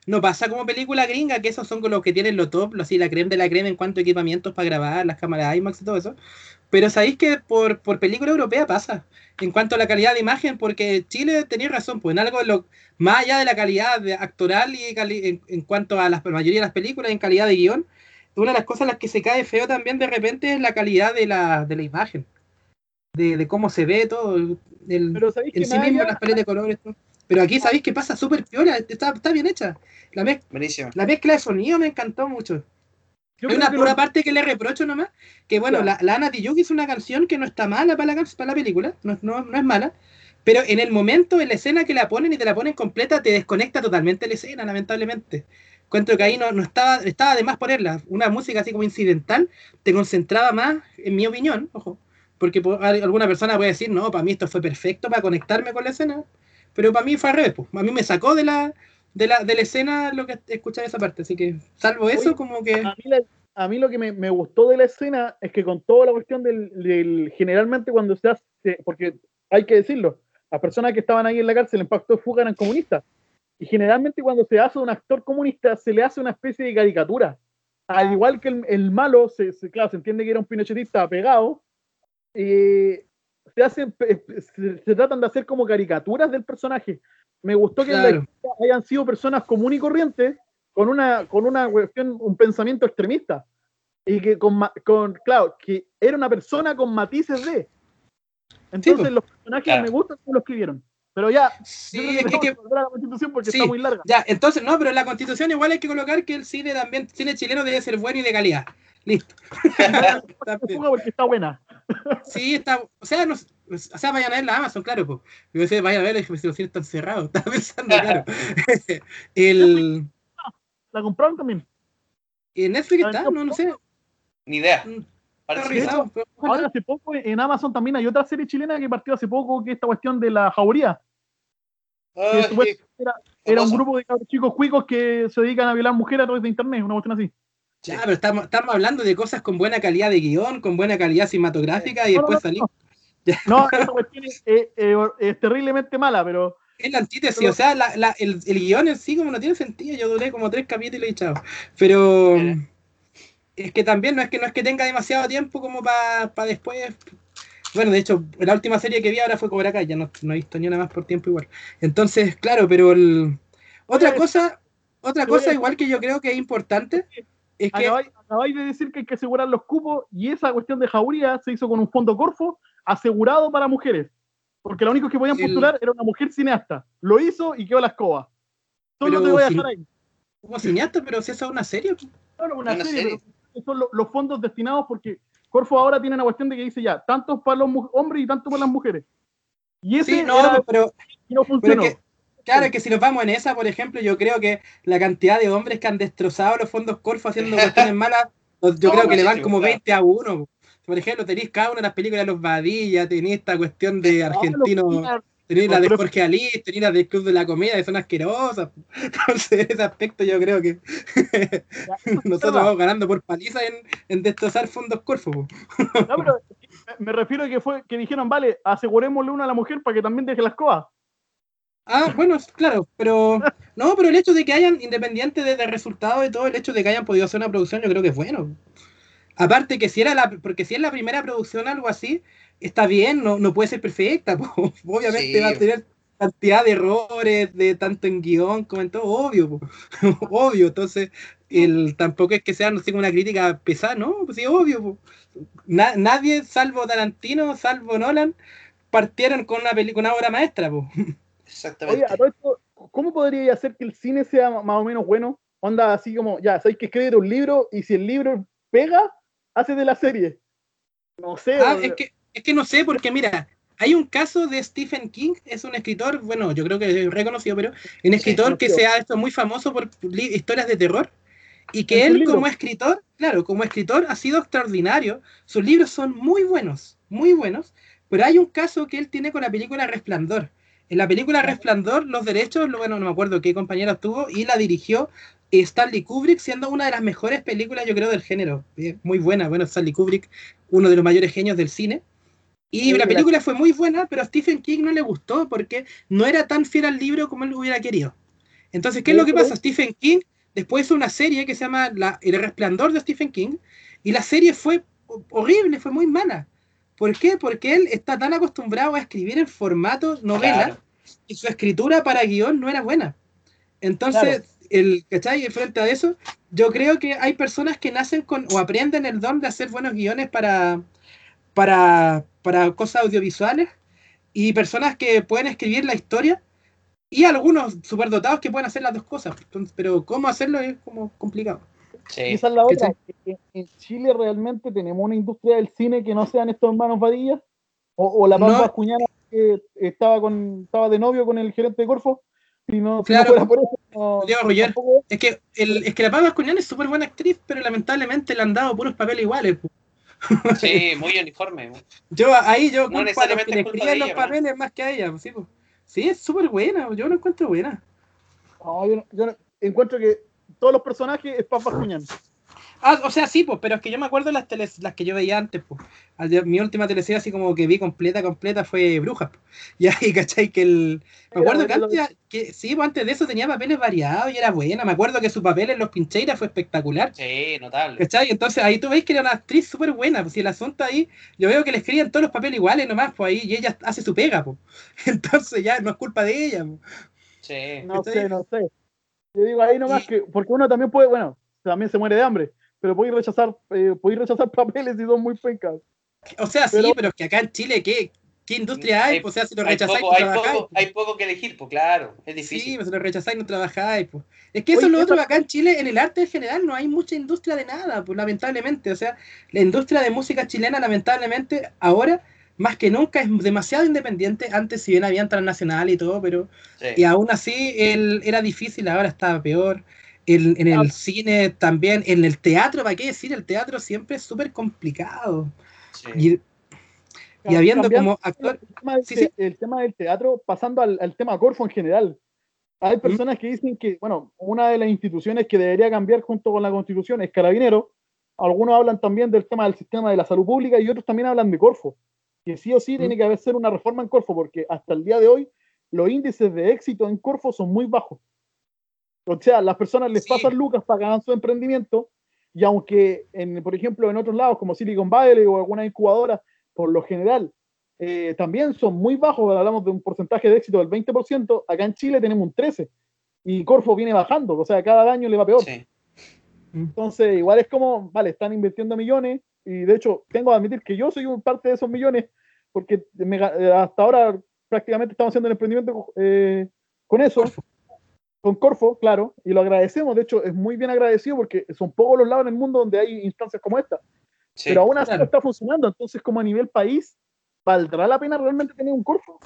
D: No pasa como película gringa, que esos son con los que tienen lo top, lo así, la creme de la creme en cuanto a equipamientos para grabar, las cámaras IMAX y todo eso. Pero sabéis que por, por película europea pasa. En cuanto a la calidad de imagen, porque Chile tenía razón, pues en algo lo, más allá de la calidad de actoral y cali- en, en cuanto a la mayoría de las películas, en calidad de guion, una de las cosas en las que se cae feo también de repente es la calidad de la, de la imagen. De, de cómo se ve todo. el-
B: Pero
D: en sí mismo
B: allá-
D: las paletas de colores. todo. Pero aquí sabéis que pasa súper piola, está, está bien hecha. La, mez-
C: Buenísimo.
D: la mezcla de sonido me encantó mucho.
B: Yo
D: Hay una pura
B: lo-
D: parte que le reprocho nomás, que bueno, la, la Ana Tijoux hizo una canción que no está mala para la, para la película, no, no, no es mala, pero en el momento, en la escena que la ponen y te la ponen completa, te desconecta totalmente la escena, lamentablemente. Encuentro que ahí no, no estaba, estaba de más ponerla. Una música así como incidental te concentraba más, en mi opinión, ojo, porque po- al- alguna persona puede decir, no, para mí esto fue perfecto para conectarme con la escena, pero para mí fue al revés, po. a mí me sacó de la, de la, de la escena lo que escuchar esa parte, así que salvo eso,
B: Oye,
D: como que...
B: a mí, la- a mí lo que me, me gustó de la escena es que con toda la cuestión del, del- generalmente cuando se hace, porque hay que decirlo, las personas que estaban ahí en la cárcel en pacto de fuga eran comunistas. Y generalmente cuando se hace un actor comunista se le hace una especie de caricatura. Al igual que el, el malo, se, se- claro, se entiende que era un pinochetista apegado, eh, se, hacen, pe- se, se tratan de hacer como caricaturas del personaje. Me gustó que en la hayan sido personas comunes y corrientes con una, con una cuestión, un pensamiento extremista. Y que con, con, claro, que era una persona con matices de. Entonces los personajes
C: Claro.
B: me gustan como lo escribieron. Pero ya, yo
D: Sí, es
B: que
D: que-
B: tenemos
D: que-
B: que volver a la constitución porque
D: Sí.
B: está muy larga.
D: Ya, entonces, no, pero en la constitución igual hay que colocar que el cine también, cine chileno debe ser bueno y de calidad. Listo.
B: Porque está buena.
D: sí, está, o sea, o sea, vayan a ver la Amazon, claro, pues. Yo decía, vayan a ver, dije, si los cines están cerrados, estaba pensando, claro. el,
B: La compraron también.
D: ¿En Netflix está? No, no sé.
C: Ni idea.
D: Mm, ojalá.
B: Ahora hace poco en Amazon también hay otra serie chilena que partió hace poco, que es esta cuestión de la jauría. Supuestamente era, era un grupo de chicos cuicos que se dedican a violar mujeres a través de internet, una cuestión así.
D: Ya, pero estamos, estamos hablando de cosas con buena calidad de guion, con buena calidad cinematográfica y
B: No, no,
D: después
B: no,
D: salir.
B: No, esa cuestión es, terriblemente mala, pero
D: Es la antítesis,
B: Pero-
D: o sea, la, la- el, el guion en sí como no tiene sentido, yo duré como tres capítulos y chao. Pero es que también no es que no es que tenga demasiado tiempo como para después. Bueno, de hecho, la última serie que vi ahora fue Cobra Kai, ya no, no he visto ni una más por tiempo igual. Entonces, claro, pero el- otra cosa, otra cosa igual que yo creo que es importante es que
B: acabáis, acabáis de decir que hay que asegurar los cupos y esa cuestión de jauría se hizo con un fondo Corfo asegurado para mujeres. Porque lo único que podían
D: El-
B: postular era una mujer cineasta. Lo hizo y quedó a la escoba. Solo
D: Pero
B: te voy a dejar ahí.
D: Como cineasta, pero si esa es una serie.
B: Claro, una,
C: Una
B: serie,
C: serie.
B: pero son lo- los fondos destinados porque Corfo ahora tiene una cuestión de que dice ya, tantos para los hombres y tantos para las mujeres. Y ese
D: Sí, no,
B: lo
D: pero
B: que no funcionó.
D: claro, es que si nos vamos en esa, por ejemplo, yo creo que la cantidad de hombres que han destrozado los fondos Corfo haciendo cuestiones malas, yo
C: No,
D: creo
C: no,
D: que le van como
C: claro.
D: 20 a 1. Por ejemplo, tenéis cada una de las películas de los Badilla, tenéis esta cuestión de
B: pilar-
D: tenéis la de Jorge Alí, tenéis la del Club de la Comedia, que son asquerosas. Entonces, ese aspecto yo creo que nosotros vamos ganando por paliza en, en destrozar fondos Corfo. po.
B: No, pero me- refiero a que fue que dijeron, vale, asegurémosle una a la mujer para que también deje la escoba.
D: Ah, bueno, claro, pero no, pero el hecho de que hayan, independiente de- del resultado de todo, el hecho de que hayan podido hacer una producción, yo creo que es bueno. Aparte que si era la, porque si es la primera producción algo así, está bien, no, no puede ser perfecta, po. obviamente
C: Sí.
D: va a tener cantidad de errores, de tanto en guion como en todo, obvio, po. obvio, entonces el, tampoco es que sea, no sé, una crítica pesada, no, pues sí, obvio, po. Na- nadie, salvo Tarantino, salvo Nolan, partieron con una película, una obra maestra, po.
C: Exactamente.
B: Oye, a todo esto, ¿cómo podría hacer que el cine sea más o menos bueno? Onda así como, ya, sabéis que escribir un libro y si el libro pega, hace de la serie. No sé.
D: Ah, es que, es que no sé, porque mira, hay un caso de Stephen King, es un escritor, bueno, yo creo que es reconocido, pero un escritor que se ha hecho muy famoso por historias de terror, y que él como escritor, claro, como escritor ha sido extraordinario, sus libros son muy buenos, muy buenos, pero hay un caso que él tiene con la película Resplandor. En la película Resplandor, los derechos, bueno, no me acuerdo qué compañero tuvo, y la dirigió Stanley Kubrick, siendo una de las mejores películas, yo creo, del género. Muy buena, bueno, Stanley Kubrick, uno de los mayores genios del cine. Y la
B: la-
D: película fue muy buena, pero a Stephen King no le gustó porque no era tan fiel al libro como él hubiera querido. Entonces, ¿qué es lo que pasa? Stephen King después hizo una serie que se llama la- El Resplandor de Stephen King, y la serie fue ho- horrible, fue muy mala. ¿Por qué? Porque él está tan acostumbrado a escribir en formato novela
C: Claro.
D: y su escritura para guion no era buena. Entonces, el, ¿cachai? Frente a eso, yo creo que hay personas que nacen con o aprenden el don de hacer buenos guiones para, para, para cosas audiovisuales y personas que pueden escribir la historia y algunos superdotados que pueden hacer las dos cosas. Pero cómo hacerlo es como complicado.
C: Sí.
B: Esa es la otra. En Chile realmente tenemos una industria del cine que no sean estos hermanos Vadillas. O, o la Paz
D: No.
B: Bascuñana que estaba con estaba de novio con el gerente de Corfo. Si no, si no
D: Claro.
B: fuera por eso, no-
D: Diego Roger.
B: tampoco-
D: Es que, el, es que la Paz Bascuñán es súper buena actriz, pero lamentablemente le han dado puros papeles iguales. po.
C: Sí, muy uniforme.
D: Yo ahí yo
C: No
D: culpo a los
C: necesariamente
D: que le escriben los papeles más que a ella. pues, Sí, pues. sí es súper buena, yo la encuentro buena.
B: Yo, no- yo no- encuentro que todos los personajes es Paz Bascuñán.
D: Ah, o sea, sí, pues, pero es que yo me acuerdo las teles, las que yo veía antes, pues. Mi última teleserie así como que vi completa, completa fue Brujas. pues. Y ahí, ¿cachai? Que el... Me
B: Era
D: acuerdo que antes, que sí, pues antes de eso tenía papeles variados y era buena. Me acuerdo que su papel en Los Pincheiras fue espectacular.
C: Sí, notable.
D: ¿Cachai? Entonces ahí tú veis que era una actriz súper buena. Pues si el asunto ahí, yo veo que le escribían todos los papeles iguales nomás, pues ahí, y ella hace su pega, pues. Entonces ya no es culpa de ella, pues.
C: Sí.
B: No
D: ¿Cachai?
B: sé, no sé. Yo digo ahí nomás
D: Y-
B: que, porque uno también puede, bueno, también se muere de hambre, pero puede rechazar, eh, puede rechazar papeles y son muy pencas.
D: O sea, sí,
B: Pero-
D: pero es que acá en Chile, ¿qué, qué industria hay?
C: Hay-
D: Pues, o sea, si lo
C: Hay
D: rechazáis,
C: poco,
D: no
C: hay,
D: trabajáis.
C: poco, hay poco que elegir, pues claro, es
D: Sí,
C: difícil.
D: pues si lo rechazáis, no trabajáis. Pues. Es que eso
B: Oye,
D: es lo otro,
B: esa-
D: acá en Chile, en el arte en general, no hay mucha industria de nada, pues lamentablemente. O sea, la industria de música chilena, lamentablemente, ahora, más que nunca, es demasiado independiente. Antes, si bien habían transnacional y todo, pero
C: Sí.
D: y aún así el, era difícil, ahora está peor. El- en el
B: Ah.
D: cine también, en el teatro, ¿para qué decir? El teatro siempre es súper complicado.
C: sí.
D: Y, y habiendo
B: Cambiando
D: como actor,
B: el tema del,
D: Sí,
B: te-
D: sí.
B: el tema del teatro, pasando al, al tema Corfo en general. Hay personas que dicen que, bueno, una de las instituciones que debería cambiar junto con la Constitución es Carabinero. Algunos hablan también del tema del sistema de la salud pública y otros también hablan de Corfo. Que sí o sí
D: Mm.
B: tiene que haber ser una reforma en Corfo, porque hasta el día de hoy los índices de éxito en Corfo son muy bajos. O sea, las personas les
D: Sí.
B: pasan lucas para ganar su emprendimiento y aunque, en, por ejemplo, en otros lados como Silicon Valley o alguna incubadora, por lo general, eh, también son muy bajos, hablamos de un porcentaje de éxito del 20%, acá en Chile tenemos un 13%, y Corfo viene bajando, o sea, cada año le va peor.
C: Sí.
B: Entonces, igual es como, vale, están invirtiendo millones, y de hecho, tengo que admitir que yo soy un parte de esos millones, porque me eh, hasta ahora prácticamente estamos haciendo el emprendimiento eh, con eso, con Corfo, claro, y lo agradecemos. De hecho, es muy bien agradecido porque son pocos los lados en el mundo donde hay instancias como esta.
C: Sí.
B: Pero aún así
D: claro.
B: no está funcionando. Entonces, como a nivel país, ¿valdrá la pena realmente tener un Corfo?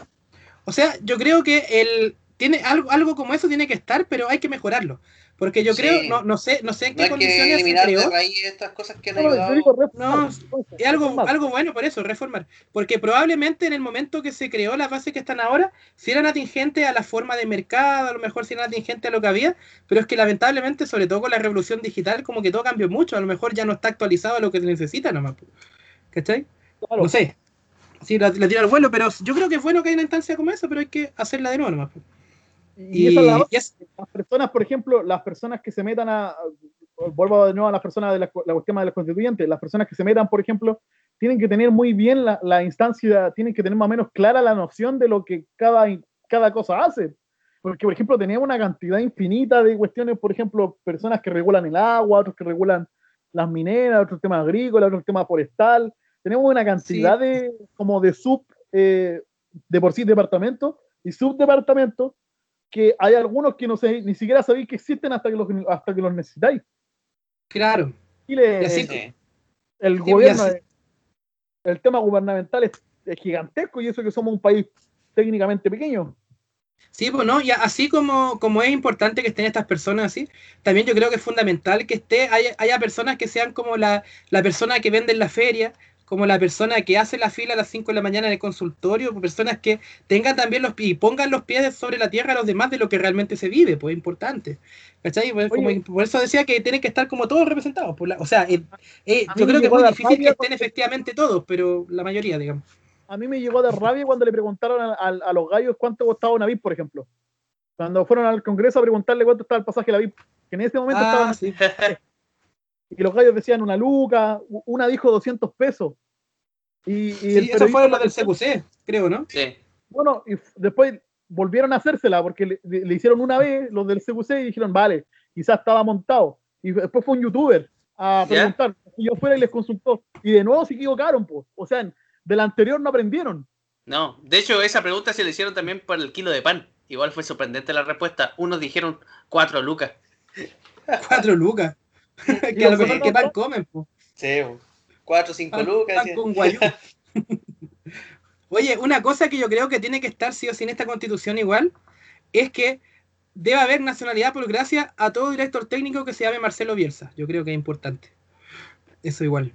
D: O sea, yo creo que el tiene algo, algo como eso tiene que estar, pero hay que mejorarlo. Porque yo
C: Sí.
D: creo, no, no sé, no sé en
C: No
D: qué
C: hay que
D: condiciones se
C: de
D: creó.
C: raíz estas cosas que han
B: No, digo
D: Es algo, algo bueno por eso, reformar. Porque probablemente en el momento que se creó las bases que están ahora, si eran atingentes a la forma de mercado, a lo mejor si eran atingentes a lo que había, pero es que lamentablemente, sobre todo con la revolución digital, como que todo cambió mucho. A lo mejor ya no está actualizado a lo que se necesita nomás. ¿Cachai?
B: Claro.
D: No sé. Sí, la, la tiro al vuelo, pero yo creo que es bueno que haya una instancia como esa, pero hay que hacerla de nuevo nomás. Po.
B: Y, esa es la
D: y es-
B: las personas, por ejemplo, las personas que se metan a, vuelvo de nuevo a las personas de la, la cuestión de los constituyentes, las personas que se metan, por ejemplo, tienen que tener muy bien la, la instancia, tienen que tener más o menos clara la noción de lo que cada, cada cosa hace. Porque, por ejemplo, tenemos una cantidad infinita de cuestiones, por ejemplo, personas que regulan el agua, otros que regulan las mineras, otros temas agrícolas, otros temas forestal. Tenemos una cantidad de, como de sub, eh, de por sí departamentos y subdepartamentos que hay algunos que no sé, ni siquiera sabéis que existen hasta que los, hasta que los necesitáis.
D: claro.
B: Chile,
D: Y así-
B: el,
C: Sí.
B: el
D: Sí,
B: gobierno,
D: así-
B: el tema gubernamental es, es gigantesco y eso que somos un país técnicamente pequeño.
D: Sí, pues no, y así como, como es importante que estén estas personas así, también yo creo que es fundamental que esté, haya, haya personas que sean como la, la persona que vende en la feria, como la persona que hace la fila a las 5 de la mañana en el consultorio, pues personas que tengan también los pies y pongan los pies sobre la tierra a los demás de lo que realmente se vive, pues es importante. ¿Cachai? Pues, como- por eso decía que tienen que estar como todos representados. por la- o sea, eh, eh,
B: A
D: yo creo que es muy
B: a dar
D: difícil que estén efectivamente todos, pero la mayoría, digamos.
B: A mí me llegó de rabia cuando le preguntaron a, a- a los gallos cuánto costaba una VIP, por ejemplo. Cuando fueron al Congreso a preguntarle cuánto estaba el pasaje de la VIP, que en ese momento
D: Ah,
B: estaban,
D: sí.
B: y los gallos decían una luca, una dijo 200 pesos. Y, y
D: Sí, eso fue lo del CQC, creo, ¿no?
C: Sí.
B: Bueno, y después volvieron a hacérsela porque le, hicieron una vez los del CQC y dijeron, vale, quizás estaba montado. Y después fue un youtuber a preguntar. Y yo fuera y les consultó. Y de nuevo se equivocaron, pues. O sea, de la anterior no aprendieron.
C: No, de hecho esa pregunta se le hicieron también por el kilo de pan. Igual fue sorprendente la respuesta. Unos dijeron cuatro lucas.
D: Cuatro lucas. que a lo mejor que pan comen, pues.
C: Sí, cuatro o cinco
D: Pan-
C: lucas.
D: pan
C: sí.
D: con guayú. Oye, una cosa que yo creo que tiene que estar sí o sí en esta constitución igual es que debe haber nacionalidad por gracia a todo director técnico que se llame Marcelo Bielsa. Yo creo que es importante. Eso igual.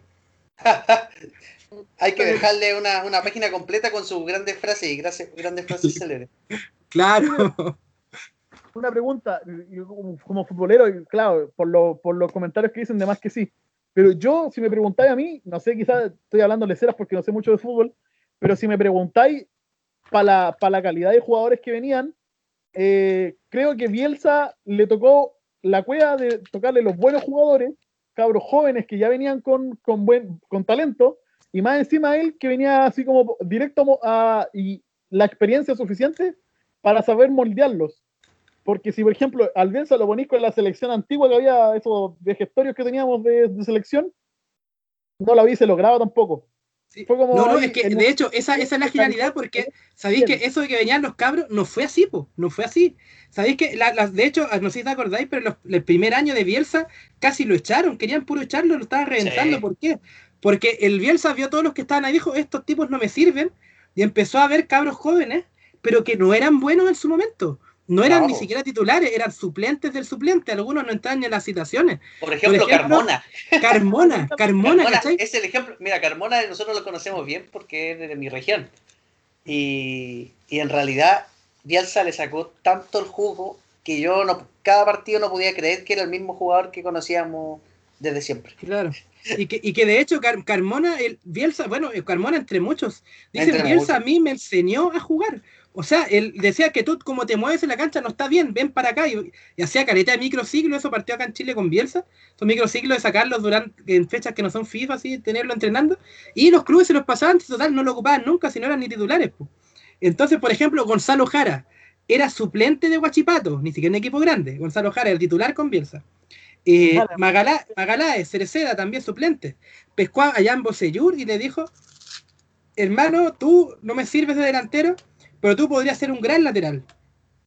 C: Hay que dejarle una, una página completa con sus grandes frases y gracias- grandes frases célebres.
D: Claro.
B: Una pregunta, como, futbolero, claro, por, lo- por los comentarios que dicen, de más que sí. Pero yo, si me preguntáis a mí, no sé, quizás estoy hablando de ceras porque no sé mucho de fútbol, pero si me preguntáis para la, la calidad de jugadores que venían, eh, creo que Bielsa le tocó la cueva de tocarle los buenos jugadores, cabros jóvenes que ya venían con, con, buen, con talento, y más encima él que venía así como directo a, y la experiencia suficiente para saber moldearlos. Porque si, por ejemplo, al Bielsa lo ponís con la selección antigua que había, esos vejestorios que teníamos de, de selección, no lo hubiese logrado tampoco.
D: Sí.
B: Fue como
D: No, no,
B: ahí
D: es que de hecho esa, esa es la genialidad porque sabéis que eso de que venían los cabros no fue así, po, no fue así. Sabéis que, la- de hecho, no sé si te acordáis, pero los- el primer año de Bielsa casi lo echaron, querían puro echarlo, lo estaban reventando.
C: Sí.
D: ¿Por qué? Porque el Bielsa vio a todos los que estaban ahí y dijo, estos tipos no me sirven, y empezó a ver cabros jóvenes, pero que no eran buenos en su momento. No eran
C: No,
D: ni siquiera titulares, eran suplentes del suplente, algunos no entraban ni en las citaciones.
C: Por ejemplo,
D: ejemplo,
C: Carmona.
D: Carmona, Carmona,
C: Carmona es el ejemplo. Mira, Carmona nosotros lo conocemos bien porque es de mi región. Y, y en realidad, Bielsa le sacó tanto el jugo que yo no, cada partido no podía creer que era el mismo jugador que conocíamos desde siempre.
D: Claro. Y que, y que de hecho Car- Carmona, el Bielsa, bueno, Carmona entre muchos, dice
C: Entre
D: Bielsa
C: muchos.
D: a mí me enseñó a jugar. O sea, él decía que tú como te mueves en la cancha no está bien, ven para acá. Y, y hacía careta de microciclo, eso partió acá en Chile con Bielsa. Esos microciclos de sacarlos durante en fechas que no son FIFA, así, tenerlo entrenando. Y los clubes se los pasaban, total, no lo ocupaban nunca, si no eran ni titulares. po. Entonces, por ejemplo, Gonzalo Jara era suplente de Guachipato, ni siquiera en equipo grande. Gonzalo Jara, el titular con Bielsa. Eh,
B: Jara.
D: Magalá, Magaláes, Cereceda, también suplente. Pescó a Jan Bosellur y le dijo, hermano, tú no me sirves de delantero, pero tú podrías ser un gran lateral.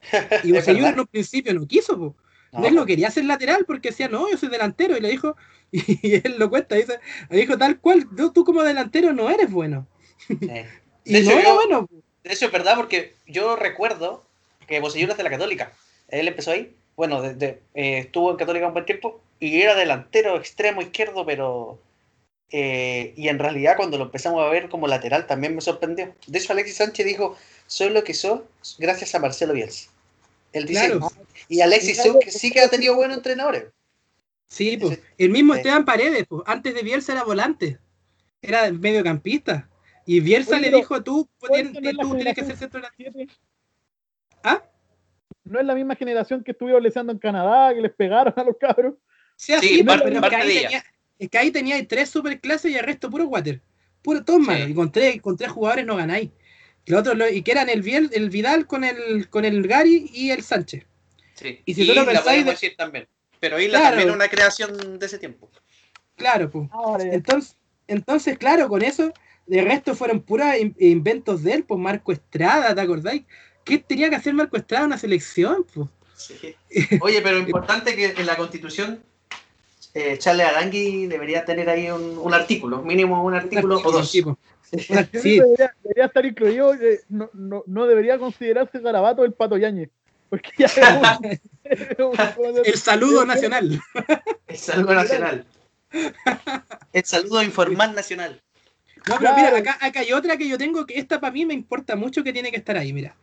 D: Y
C: verdad.
D: en un principio no quiso, po.
C: No,
D: él lo quería hacer lateral porque decía, no, yo soy delantero. Y le dijo, y él lo cuenta, dice, le dijo tal cual, tú, tú como delantero no eres bueno.
C: sí.
D: Y
C: De
D: no era
C: yo-
D: bueno.
C: De hecho, es verdad, porque yo recuerdo que Bocellur es de la Católica. Él empezó ahí. Bueno, eh, estuvo en Católica un buen tiempo y era delantero extremo izquierdo, pero. Eh, y en realidad, cuando lo empezamos a ver como lateral, también me sorprendió. De hecho, Alexis Sánchez dijo: Soy lo que soy gracias a Marcelo Bielsa. Él dice:
D: Claro.
C: Y Alexis
B: Claro.
C: sí, sí que ha tenido buenos entrenadores.
D: Sí, pues. El mismo
C: sí.
D: Esteban Paredes, pues. Antes de Bielsa era volante. Era mediocampista. Y Bielsa
B: Oye,
D: le dijo, tú,
B: ¿cuál
D: tien-
B: no es la
D: tú tienes que ser centro delantero. ¿Ah?
B: No es la misma generación que estuvieron leseando en Canadá, que les pegaron a los cabros.
D: Sí, así,
C: Sí,
D: pero,
C: parte-
D: pero que
C: parte
D: ahí
C: de ella.
D: tenía, es que ahí tenía tres superclases y el resto puro water. Puro todos malos.
C: Sí.
D: Y con tres, con tres jugadores no ganáis. Y, los otros lo- y que eran el, Biel, el Vidal con el, con el Gary y el Sánchez.
C: Sí.
D: Y si tú lo pensáis de-
C: decir también. Pero Isla
D: Claro.
C: también una creación de ese tiempo.
D: Claro, pues. Entonces, entonces, claro, con eso, de resto fueron puros in- inventos de él, pues Marco Estrada, ¿te acordáis? ¿Qué tenía que hacer Marco Estrada en una selección? Pues?
C: Sí. Oye, pero importante que en la constitución eh, Charles Arangui debería tener ahí un, un artículo, mínimo un artículo o dos.
D: Sí,
B: debería, debería estar incluido, eh, no, no, no debería considerarse garabato el pato Yañez. Porque ya es un-
D: el saludo nacional.
C: El saludo nacional. El saludo informal nacional.
D: No, pero mira, acá, acá hay otra que yo tengo que esta para mí me importa mucho que tiene que estar ahí, mira.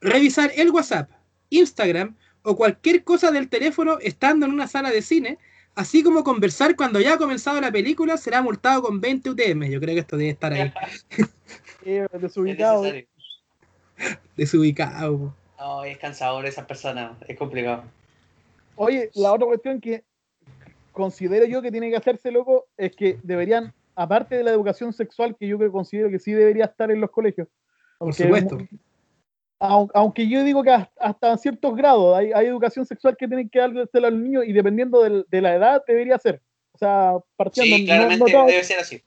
D: Revisar el WhatsApp, Instagram o cualquier cosa del teléfono estando en una sala de cine, así como conversar cuando ya ha comenzado la película, será multado con 20 UTM. Yo creo que esto debe estar ahí,
C: Es
B: desubicado.
D: desubicado.
C: No, es cansador esas personas, es complicado.
B: Oye, la otra cuestión que considero yo que tiene que hacerse, loco, es que deberían, aparte de la educación sexual, que yo que considero que sí debería estar en los colegios.
D: Por supuesto.
B: Aunque yo digo que hasta, hasta ciertos grados hay, hay educación sexual que tienen que dársela a los niños y dependiendo de, la edad debería ser. O sea, partiendo
C: Sí,
B: no-
C: claramente
B: no, todo
C: debe ser así.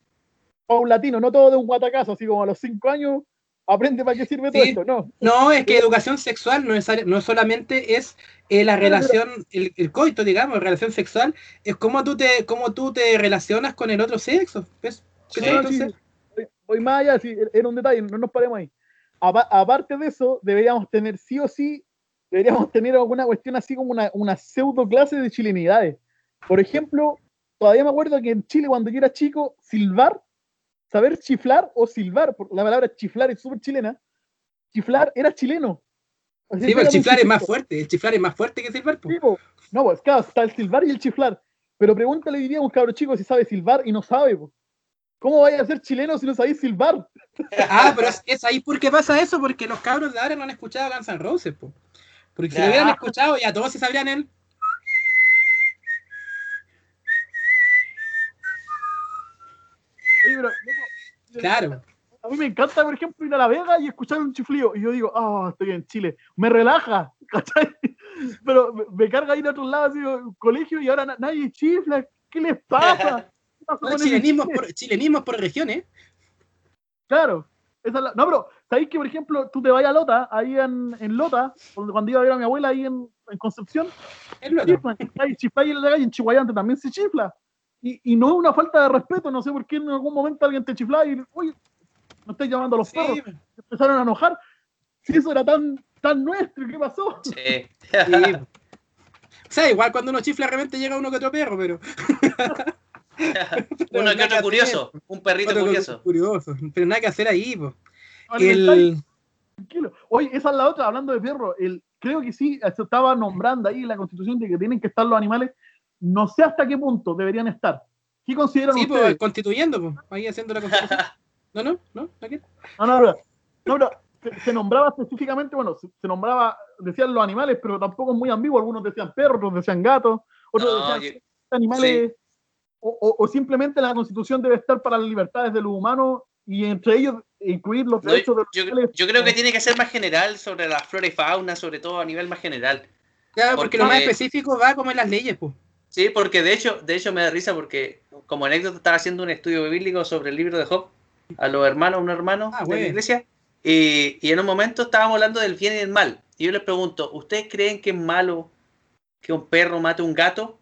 B: paulatino, no todo de un guatacazo, así como a los cinco años aprende para qué sirve todo esto. No,
D: No, es que educación sexual no, es, no solamente es eh, la relación, el, el coito, digamos, relación sexual, es cómo tú te, cómo tú te relacionas con el otro sexo. ¿ves?
C: Sí.
B: No, voy más allá, sí, era un detalle, no nos paremos ahí. Apa- aparte de eso, deberíamos tener sí o sí, deberíamos tener alguna cuestión así como una, una pseudo clase de chilenidades. Por ejemplo, todavía me acuerdo que en Chile cuando yo era chico, silbar, saber chiflar o silbar, porque la palabra chiflar es súper chilena, chiflar era chileno.
D: Sí, el chiflar es más fuerte, el chiflar es más fuerte que el silbar. po.
B: Sí, po. No, pues claro, está el silbar y el chiflar. Pero pregúntale hoy día a un cabro chico si sabe silbar y no sabe. po. ¿Cómo vaya a ser chileno si no sabéis silbar?
D: Ah, pero es, es ahí porque pasa eso, porque los cabros de ahora no han escuchado a Guns N' Roses, po. Porque si lo hubieran escuchado, ya todos se sabrían el.
B: Oye, pero, loco,
D: Claro.
B: A mí me encanta, por ejemplo, ir a La Vega y escuchar un chiflido. Y yo digo, ah, estoy en Chile. Me relaja, ¿cachai? Pero me, me carga ir a otros lados, digo, colegio, y ahora na- nadie chifla. ¿Qué les pasa? ¿Qué pasa
D: No, chilenismos,
B: Chile?
D: por, chilenismos por regiones.
B: Claro. Esa es la- No, pero, ¿sabéis que, por ejemplo, tú te vas a Lota, ahí en, en Lota, cuando iba a ver a mi abuela ahí en, en Concepción, en la calle, en Chihuayante también se chifla. Y, y no es una falta de respeto, no sé por qué en algún momento alguien te chiflaba y, oye, no estáis llamando a los perros. Empezaron a enojar. Si eso era tan, tan nuestro, ¿qué pasó?
C: Sí.
D: sí. O sea, igual cuando uno chifla de repente llega uno que otro perro, pero.
C: Uno que
D: hacer.
C: curioso, un perrito
D: otro
C: curioso.
D: curioso. Pero nada que hacer ahí, po. El,
B: tranquilo. Oye, esa es la otra, hablando de perro. El, creo que sí, se estaba nombrando ahí en la constitución de que tienen que estar los animales. No sé hasta qué punto deberían estar. ¿Qué consideran
D: sí,
B: ustedes?
D: pues, constituyendo, pues, ahí haciendo la constitución. No, no, no, aquí.
B: No, no, no, no, pero se, se nombraba específicamente, bueno, se, se nombraba, decían los animales, pero tampoco es muy ambiguo. Algunos decían perros, otros decían gatos, otros
C: No,
B: decían
C: yo-
B: animales. O, o- o simplemente la constitución debe estar para las libertades de los humanos y entre ellos incluir los
C: No,
B: derechos de los
C: yo,
B: animales.
C: yo creo que tiene que ser más general sobre la flora y fauna, sobre todo a nivel más general.
D: Claro, porque lo más específico va como en las leyes, pues.
C: Sí, porque de hecho, de hecho me da risa porque como anécdota estaba haciendo un estudio bíblico sobre el libro de Job a los hermanos, un hermano
D: Ah,
C: de
D: bueno.
C: la iglesia, Y, y en un momento estábamos hablando del bien y del mal. Y yo les pregunto, ¿ustedes creen que es malo que un perro mate a un gato?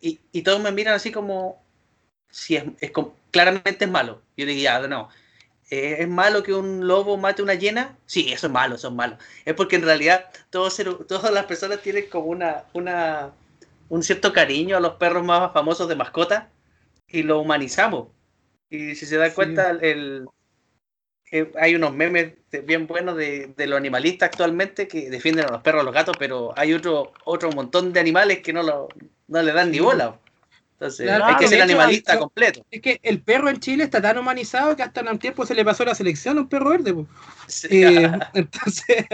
C: Y, y todos me miran así como, si es, es claramente es malo. Yo digo, ya, no. Eh, ¿Es malo que un lobo mate a una hiena? Sí, eso es malo, eso es malo. Es porque en realidad todos, todas las personas tienen como una, una, un cierto cariño a los perros más famosos de mascota y lo humanizamos. Y si se dan
D: Sí.
C: cuenta, el, eh, hay unos memes bien buenos de, de los animalistas actualmente que defienden a los perros, a los gatos, pero hay otro, otro montón de animales que no, lo, no le dan ni bola. Entonces
D: Claro,
C: hay que ser animalista
D: hay-
C: completo.
D: Es que el perro en Chile está tan humanizado que hasta en un tiempo se le pasó la selección a un perro verde.
C: Sí.
D: Eh, entonces,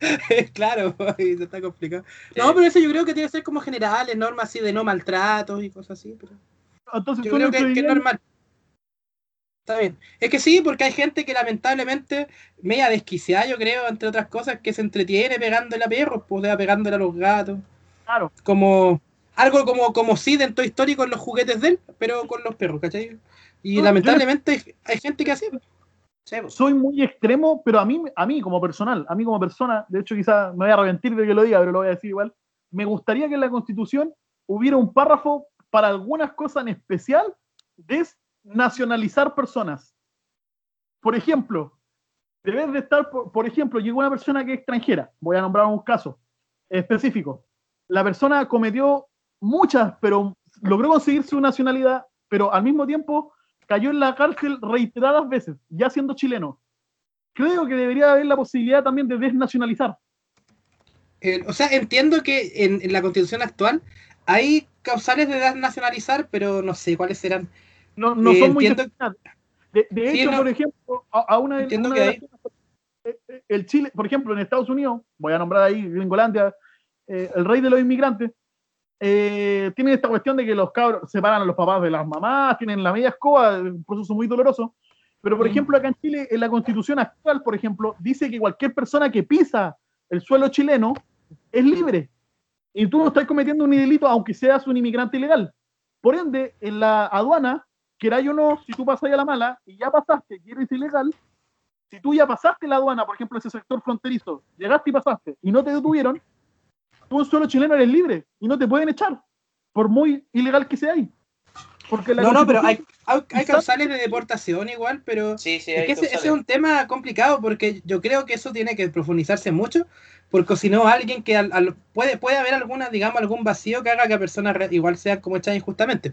D: claro, está complicado. No, pero eso yo creo que tiene que ser como generales, normas así de no maltratos y cosas así. Pero
B: Entonces,
D: yo creo
B: lo
D: que, que es normal. Está bien. Es que sí, porque hay gente que lamentablemente, media desquiciada, yo creo, entre otras cosas, que se entretiene pegándole a perros, pues, o sea, pegándole a los gatos.
B: Claro.
D: Como algo como, como Sid en Toy Story con los juguetes de él, pero con los perros, ¿cachai? Y
B: No,
D: lamentablemente hay- hay gente que así.
C: sí, pues.
B: soy muy extremo, pero a mí, a mí como personal, a mí como persona, de hecho quizás me voy a arrepentir de que lo diga, pero lo voy a decir igual, me gustaría que en la Constitución hubiera un párrafo para algunas cosas en especial desnacionalizar personas. Por ejemplo, debes de estar, por, por ejemplo, llegó una persona que es extranjera, voy a nombrar un caso específico. La persona cometió muchas, pero logró conseguir su nacionalidad, pero al mismo tiempo cayó en la cárcel reiteradas veces, ya siendo chileno. Creo que debería haber la posibilidad también de desnacionalizar.
D: Eh, o sea, entiendo que en, en la constitución actual hay causales de nacionalizar, pero no sé cuáles serán.
B: No, no
D: Eh,
B: son muy
D: entiendo-.
B: De, de
D: Sí,
B: hecho,
D: no.
B: por ejemplo, a, a una, de-
D: Entiendo
B: una
D: que
B: de
D: hay-
B: las cosas- el Chile, por ejemplo, en Estados Unidos, voy a nombrar ahí Gringolandia, eh, el rey de los inmigrantes, eh, tienen esta cuestión de que los cabros separan a los papás de las mamás, tienen la media escoba, un proceso muy doloroso. Pero, por
D: Mm.
B: ejemplo, acá en Chile, en la constitución actual, por ejemplo, dice que cualquier persona que pisa el suelo chileno es libre. Y tú no estás cometiendo un delito aunque seas un inmigrante ilegal. Por ende, en la aduana, queráis o no, si tú pasas a la mala y ya pasaste, que eres ilegal, si tú ya pasaste la aduana, por ejemplo, ese sector fronterizo, llegaste y pasaste y no te detuvieron, tú en suelo chileno eres libre y no te pueden echar, por muy ilegal que sea ahí. Porque la
D: No, no, pero hay, hay, hay causales de deportación igual, pero
C: Sí, sí,
D: es que ese, es un tema complicado porque yo creo que eso tiene que profundizarse mucho, porque si no, alguien que al- al- puede, puede haber alguna, digamos, algún vacío que haga que la persona re- igual sea como echada injustamente.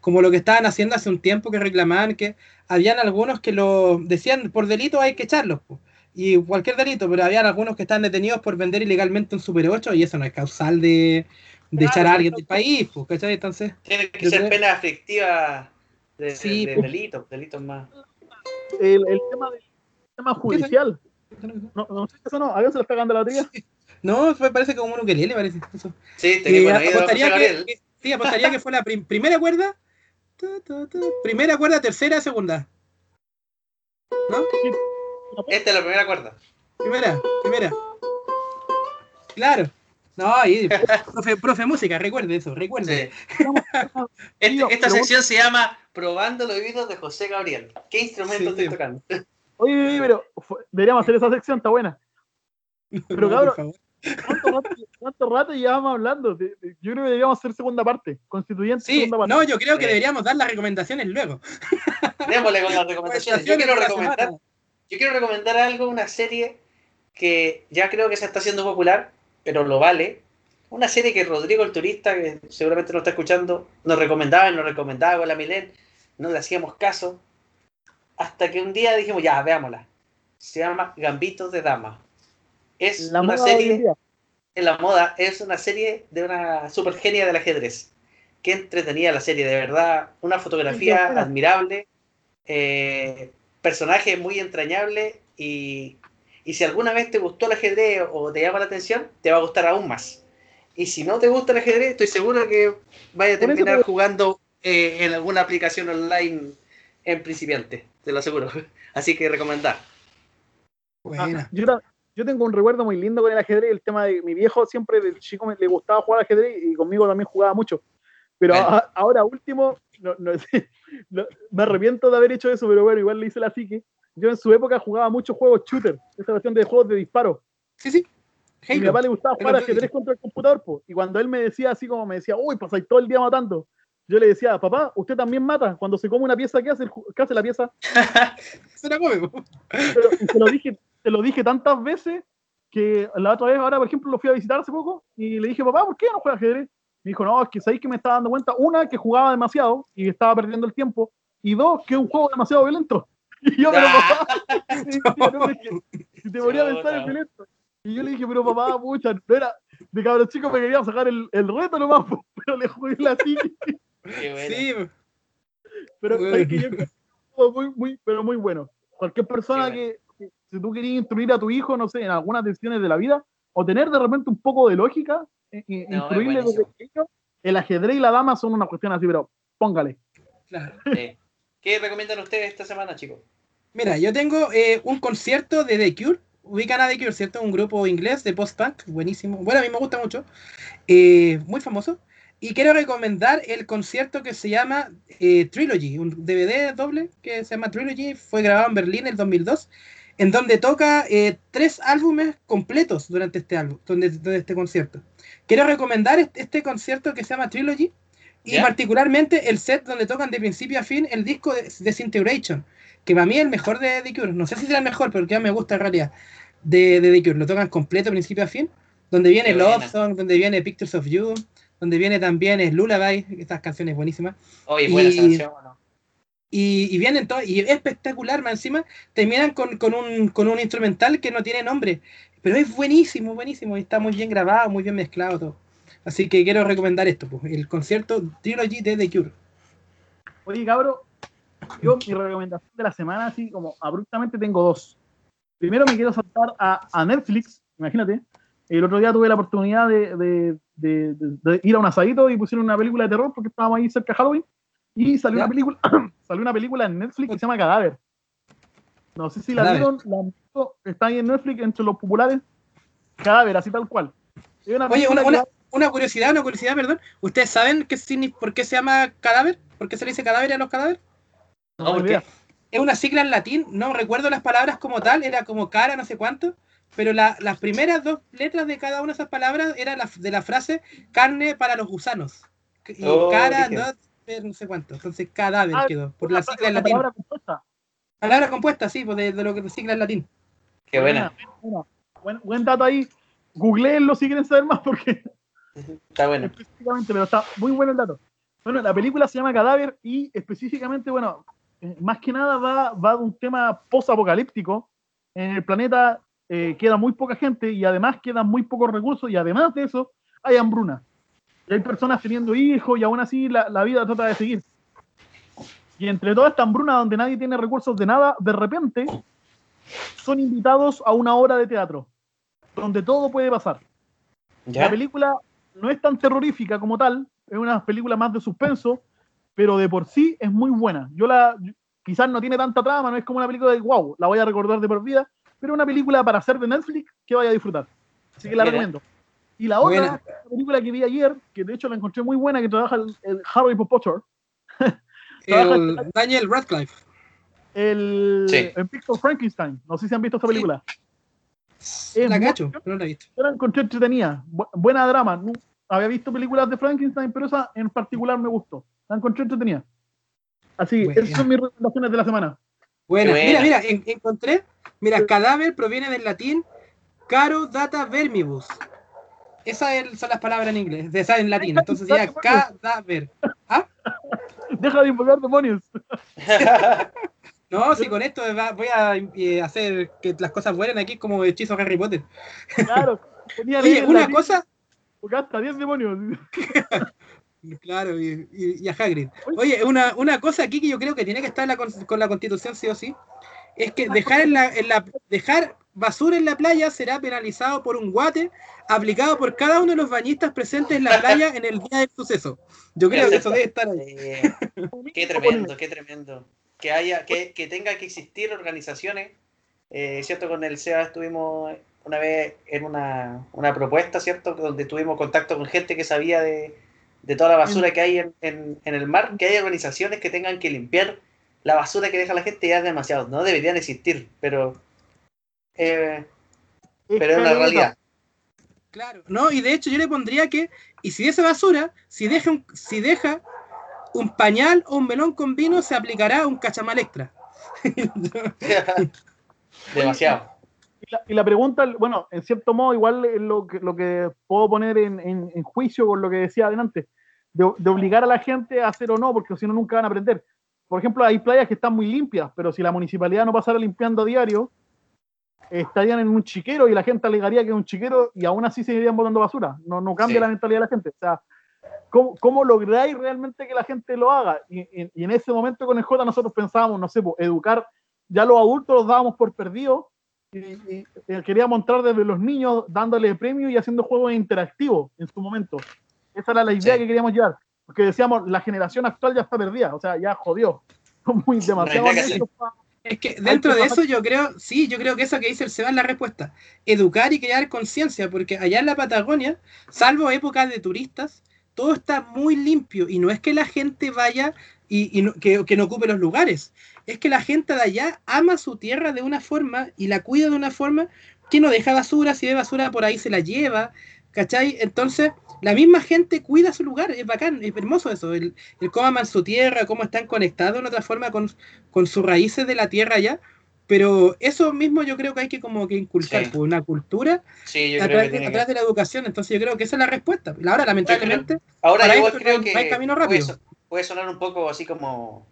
D: Como lo que estaban haciendo hace un tiempo que reclamaban que habían algunos que lo decían por delito hay que echarlos. po. Y cualquier delito, pero habían algunos que están detenidos por vender ilegalmente un Super 8 y eso no es causal de, de
B: Claro,
D: echar a alguien del país, po, ¿cachai? Entonces,
C: Tiene que ser
D: creo-
C: pena aflictiva de,
D: Sí,
C: de
D: pues.
C: delitos, delitos más.
B: el, el tema del tema judicial. No, no sé eso no, a se lo está cagando la batería.
D: no, parece como un ukelele, parece. Eso.
C: Sí,
D: Eh, apostaría, que, que- sí, apostaría que fue la prim- primera cuerda. Primera cuerda, tercera, segunda. ¿No?
C: Esta es la primera cuerda.
D: Primera, primera. Claro. No, ahí, profe, profe música, recuerde eso, recuerde.
C: Sí. Este- esta
B: pero-
C: sección se llama Probando los oídos de José Gabriel. ¿Qué instrumento
D: Sí.
C: estoy tocando?
B: Oye, oye, pero deberíamos hacer esa sección, está buena. Pero,
D: No,
B: cabrón. ¿Cuánto rato, cuánto rato llevábamos hablando? Yo creo que deberíamos hacer segunda parte, constituyente
D: Sí,
B: segunda parte.
D: no, yo creo que deberíamos dar las recomendaciones luego.
C: Démosle con las recomendaciones. Yo quiero recomendar. Yo quiero recomendar algo, una serie que ya creo que se está haciendo popular, pero lo vale. Una serie que Rodrigo el turista, que seguramente nos está escuchando, nos recomendaba y nos recomendaba con la Milen, no le hacíamos caso, hasta que un día dijimos, ya, veámosla. Se llama Gambitos de Dama. Es
B: La
C: una serie en la moda, es una serie de una super genia del ajedrez. Qué entretenida la serie, de verdad. Una fotografía admirable, eh, personaje muy entrañable y, y si alguna vez te gustó el ajedrez o te llama la atención, te va a gustar aún más. Y si no te gusta el ajedrez, estoy seguro que vaya a
B: eso
C: terminar
B: te-
C: jugando eh, en alguna aplicación online en principiante, te lo aseguro. Así que recomendar.
D: Buena.
B: Ah, yo, yo tengo un recuerdo muy lindo con el ajedrez, el tema de mi viejo siempre de chico me, le gustaba jugar al ajedrez y conmigo también jugaba mucho. Pero a- ahora último, no, no sé, no- me arrepiento de haber hecho eso, pero bueno, igual le hice la psique. yo en su época jugaba muchos juegos shooter, esa cuestión de juegos de disparo.
D: Sí, sí.
B: Y a mi papá le gustaba jugar ajedrez contra el computador, po. y cuando él me decía así como me decía, uy, pasáis todo el día matando, yo le decía, papá, usted también mata, cuando se come una pieza, ¿qué hace, qué hace la pieza?
D: Se la come.
B: Pero, se lo dije, te lo dije tantas veces que la otra vez, ahora por ejemplo, lo fui a visitar hace poco y le dije, papá, ¿por qué no juega ajedrez? Me dijo, no, es que sabéis que me estaba dando cuenta, una, que jugaba demasiado y estaba perdiendo el tiempo, y dos, que es un juego demasiado violento. Y yo, pero papá, no, es que te ponía a pensar
C: Chuta.
B: violento. Y yo le dije, pero papá, pucha, no era, de cabrón chico me quería sacar el, el reto nomás, pero le jugué la
C: bueno.
D: Sí.
B: Pero
D: Bueno.
B: que yo muy, muy, pero muy bueno. Cualquier persona que, si tú querías instruir a tu hijo, no sé, en algunas decisiones de la vida, o tener de repente un poco de lógica,
C: No,
B: desde
C: buenísimo.
B: pequeño, el ajedrez y la dama son una cuestión así, pero póngale.
D: Claro.
C: Sí. ¿Qué recomiendan ustedes esta semana, chicos?
D: Mira, yo tengo eh, un concierto de The Cure. Ubican a The Cure, ¿cierto? Un grupo inglés de post-punk, buenísimo. Bueno, a mí me gusta mucho. Eh, muy famoso. Y quiero recomendar el concierto que se llama eh, Trilogy, un DVD doble que se llama Trilogy. Fue grabado en Berlín en el 2002, en donde toca eh, tres álbumes completos durante este álbum, donde, este concierto. Quiero recomendar este, este concierto que se llama Trilogy y particularmente el set donde tocan de principio a fin el disco de Disintegration, que para mí es el mejor de The Cure. No sé si será el mejor, pero que me gusta en realidad de, de The Cure. Lo tocan completo, principio a fin. Donde viene
C: Qué
D: Love
C: buena.
D: Song, donde viene Pictures of You, donde viene también es Lullaby, estas canciones buenísimas.
C: Oye, buena
D: Y-
C: canción, ¿o no?
D: Y, y vienen todas, y es espectacular, más encima, terminan con, con, un, con un instrumental que no tiene nombre. Pero es buenísimo, buenísimo, y está muy bien grabado, muy bien mezclado todo. Así que quiero recomendar esto, pues, el concierto Trilogy de The Cure.
B: Oye, cabro, yo mi recomendación de la semana, así como abruptamente, tengo dos. Primero me quiero saltar a, a Netflix, imagínate. El otro día tuve la oportunidad de- de- de- de ir a un asadito y pusieron una película de terror porque estábamos ahí cerca de Halloween. Y salió
D: ¿Ya?
B: una película, salió una película en Netflix que se llama Cadáver. No sé si la
D: Cadáver.
B: vieron, la han visto, está ahí en Netflix entre los populares. Cadáver, así tal cual. Una
D: Oye, una, una, una curiosidad, una curiosidad, perdón. ¿Ustedes saben qué por qué se llama cadáver? ¿Por qué se le dice cadáver a los cadáveres?
B: no
C: No,
B: tengo
C: ¿por
B: idea.
C: qué?
D: Es una sigla en latín, no recuerdo las palabras como tal, era como cara, no sé cuánto, pero la- las primeras dos letras de cada una de esas palabras era la, de la frase carne para los gusanos. Y
C: Oh,
D: cara,
C: dije.
D: no, no sé cuánto. Entonces cadáver
B: Ah,
D: quedó, por la sigla en latín.
B: palabra compuesta.
D: Palabra compuesta, sí, pues de, de lo que sigla en latín.
C: Qué buena.
B: buena. Buen, buen dato ahí. Googleenlo si quieren saber más porque
C: Está buena.
B: específicamente, pero está muy bueno el dato. Bueno, la película se llama Cadáver y específicamente, bueno, eh, más que nada va, va de un tema post-apocalíptico. En el planeta eh, queda muy poca gente y además quedan muy pocos recursos y además de eso hay hambruna. Y hay personas teniendo hijos y aún así la, la vida trata de seguir. Y entre toda esta hambruna donde nadie tiene recursos de nada, de repente son invitados a una obra de teatro donde todo puede pasar. La película no es tan terrorífica como tal, es una película más de suspenso, pero de por sí es muy buena. Yo la quizás no tiene tanta trama, no es como una película de wow, la voy a recordar de por vida, pero es una película para hacer de Netflix que vaya a disfrutar. Así que la
C: Mira.
B: recomiendo. Y la otra,
D: Buena.
B: la película que vi ayer, que de hecho la encontré muy buena, que trabaja el, el Harry Potter,
D: El Daniel Radcliffe.
B: el,
C: Sí.
B: en Pixel Frankenstein. No sé si han visto esta
D: Sí.
B: película.
D: La
B: muy-
D: cacho, pero no la he visto.
B: Yo la encontré entretenida, bu- buena drama. No, había visto películas de Frankenstein, pero esa en particular me gustó. La encontré entretenida. Así,
D: Buena.
B: esas son mis recomendaciones de la semana.
D: Buena.
C: Buena.
D: Mira, mira, en- encontré. Mira, cadáver proviene del latín caro data vermibus. Esas es- son las palabras en inglés, de esa en latín. Entonces sería cadáver.
B: Deja de invocar demonios.
D: No, si con esto voy a eh, hacer que las cosas vuelen aquí como hechizo Harry Potter.
B: Claro. Tenía
D: Oye, una cosa.
B: hasta 10 demonios.
D: Claro, y, y- y a Hagrid. Oye, una, una cosa aquí que yo creo que tiene que estar la con, con la constitución sí o sí, es que dejar, en la, en la, dejar basura en la playa será penalizado por un guate aplicado por cada uno de los bañistas presentes en la playa en el día del suceso. Yo creo que eso debe estar ahí.
C: Qué tremendo, qué tremendo. Que haya, que, que tenga que existir organizaciones. Eh, cierto, con el SEA estuvimos una vez en una, una propuesta, ¿cierto? Donde tuvimos contacto con gente que sabía de, de toda la basura que hay en, en- en el mar, que hay organizaciones que tengan que limpiar la basura que deja la gente ya es demasiado. No deberían existir, pero. eh, pero es una realidad.
D: Claro, no, y de hecho yo le pondría que, y si de esa basura, si deja un, si deja un pañal o un melón con vino, se aplicará un cachamal extra.
C: demasiado.
B: Y la, y la pregunta, bueno, en cierto modo, igual es lo que, lo que puedo poner en, en- en juicio con lo que decía adelante, de, de obligar a la gente a hacer o no, porque si no, nunca van a aprender. Por ejemplo, hay playas que están muy limpias, pero si la municipalidad no pasara limpiando a diario, estarían en un chiquero y la gente alegaría que es un chiquero y aún así seguirían botando basura. No, no cambia
C: Sí.
B: la mentalidad de la gente. O sea, ¿cómo, cómo lográis realmente que la gente lo haga? Y, y- y en ese momento con el J nosotros pensábamos, no sé, pues, educar, ya los adultos los dábamos por perdidos y, y- y queríamos entrar desde los niños dándole premios y haciendo juegos interactivos en su momento. Esa era la idea
C: Sí.
B: que queríamos llevar. Porque decíamos, la generación actual ya está perdida, o sea, ya jodió. Muy demasiado
C: que
D: Es que dentro de eso yo creo, sí, yo creo que eso que dice el Seba es la respuesta. Educar y crear conciencia, porque allá en la Patagonia, salvo épocas de turistas, todo está muy limpio y no es que la gente vaya y, y no- que, que no ocupe los lugares, es que la gente de allá ama su tierra de una forma y la cuida de una forma que no deja basura, si ve basura por ahí se la lleva, ¿cachai? Entonces, la misma gente cuida su lugar, es bacán, es hermoso eso, el, el cómo aman su tierra, cómo están conectados de otra forma con, con sus raíces de la tierra allá, pero eso mismo yo creo que hay que como que inculcar
C: Sí.
D: pues, una cultura
C: Sí, yo
D: a
C: creo
D: través,
C: que que.
D: de la educación, entonces yo creo que esa es la respuesta. Ahora, lamentablemente,
C: Ahora,
D: para esto
C: creo
D: no
C: que
D: no hay camino rápido.
C: puede sonar un poco así como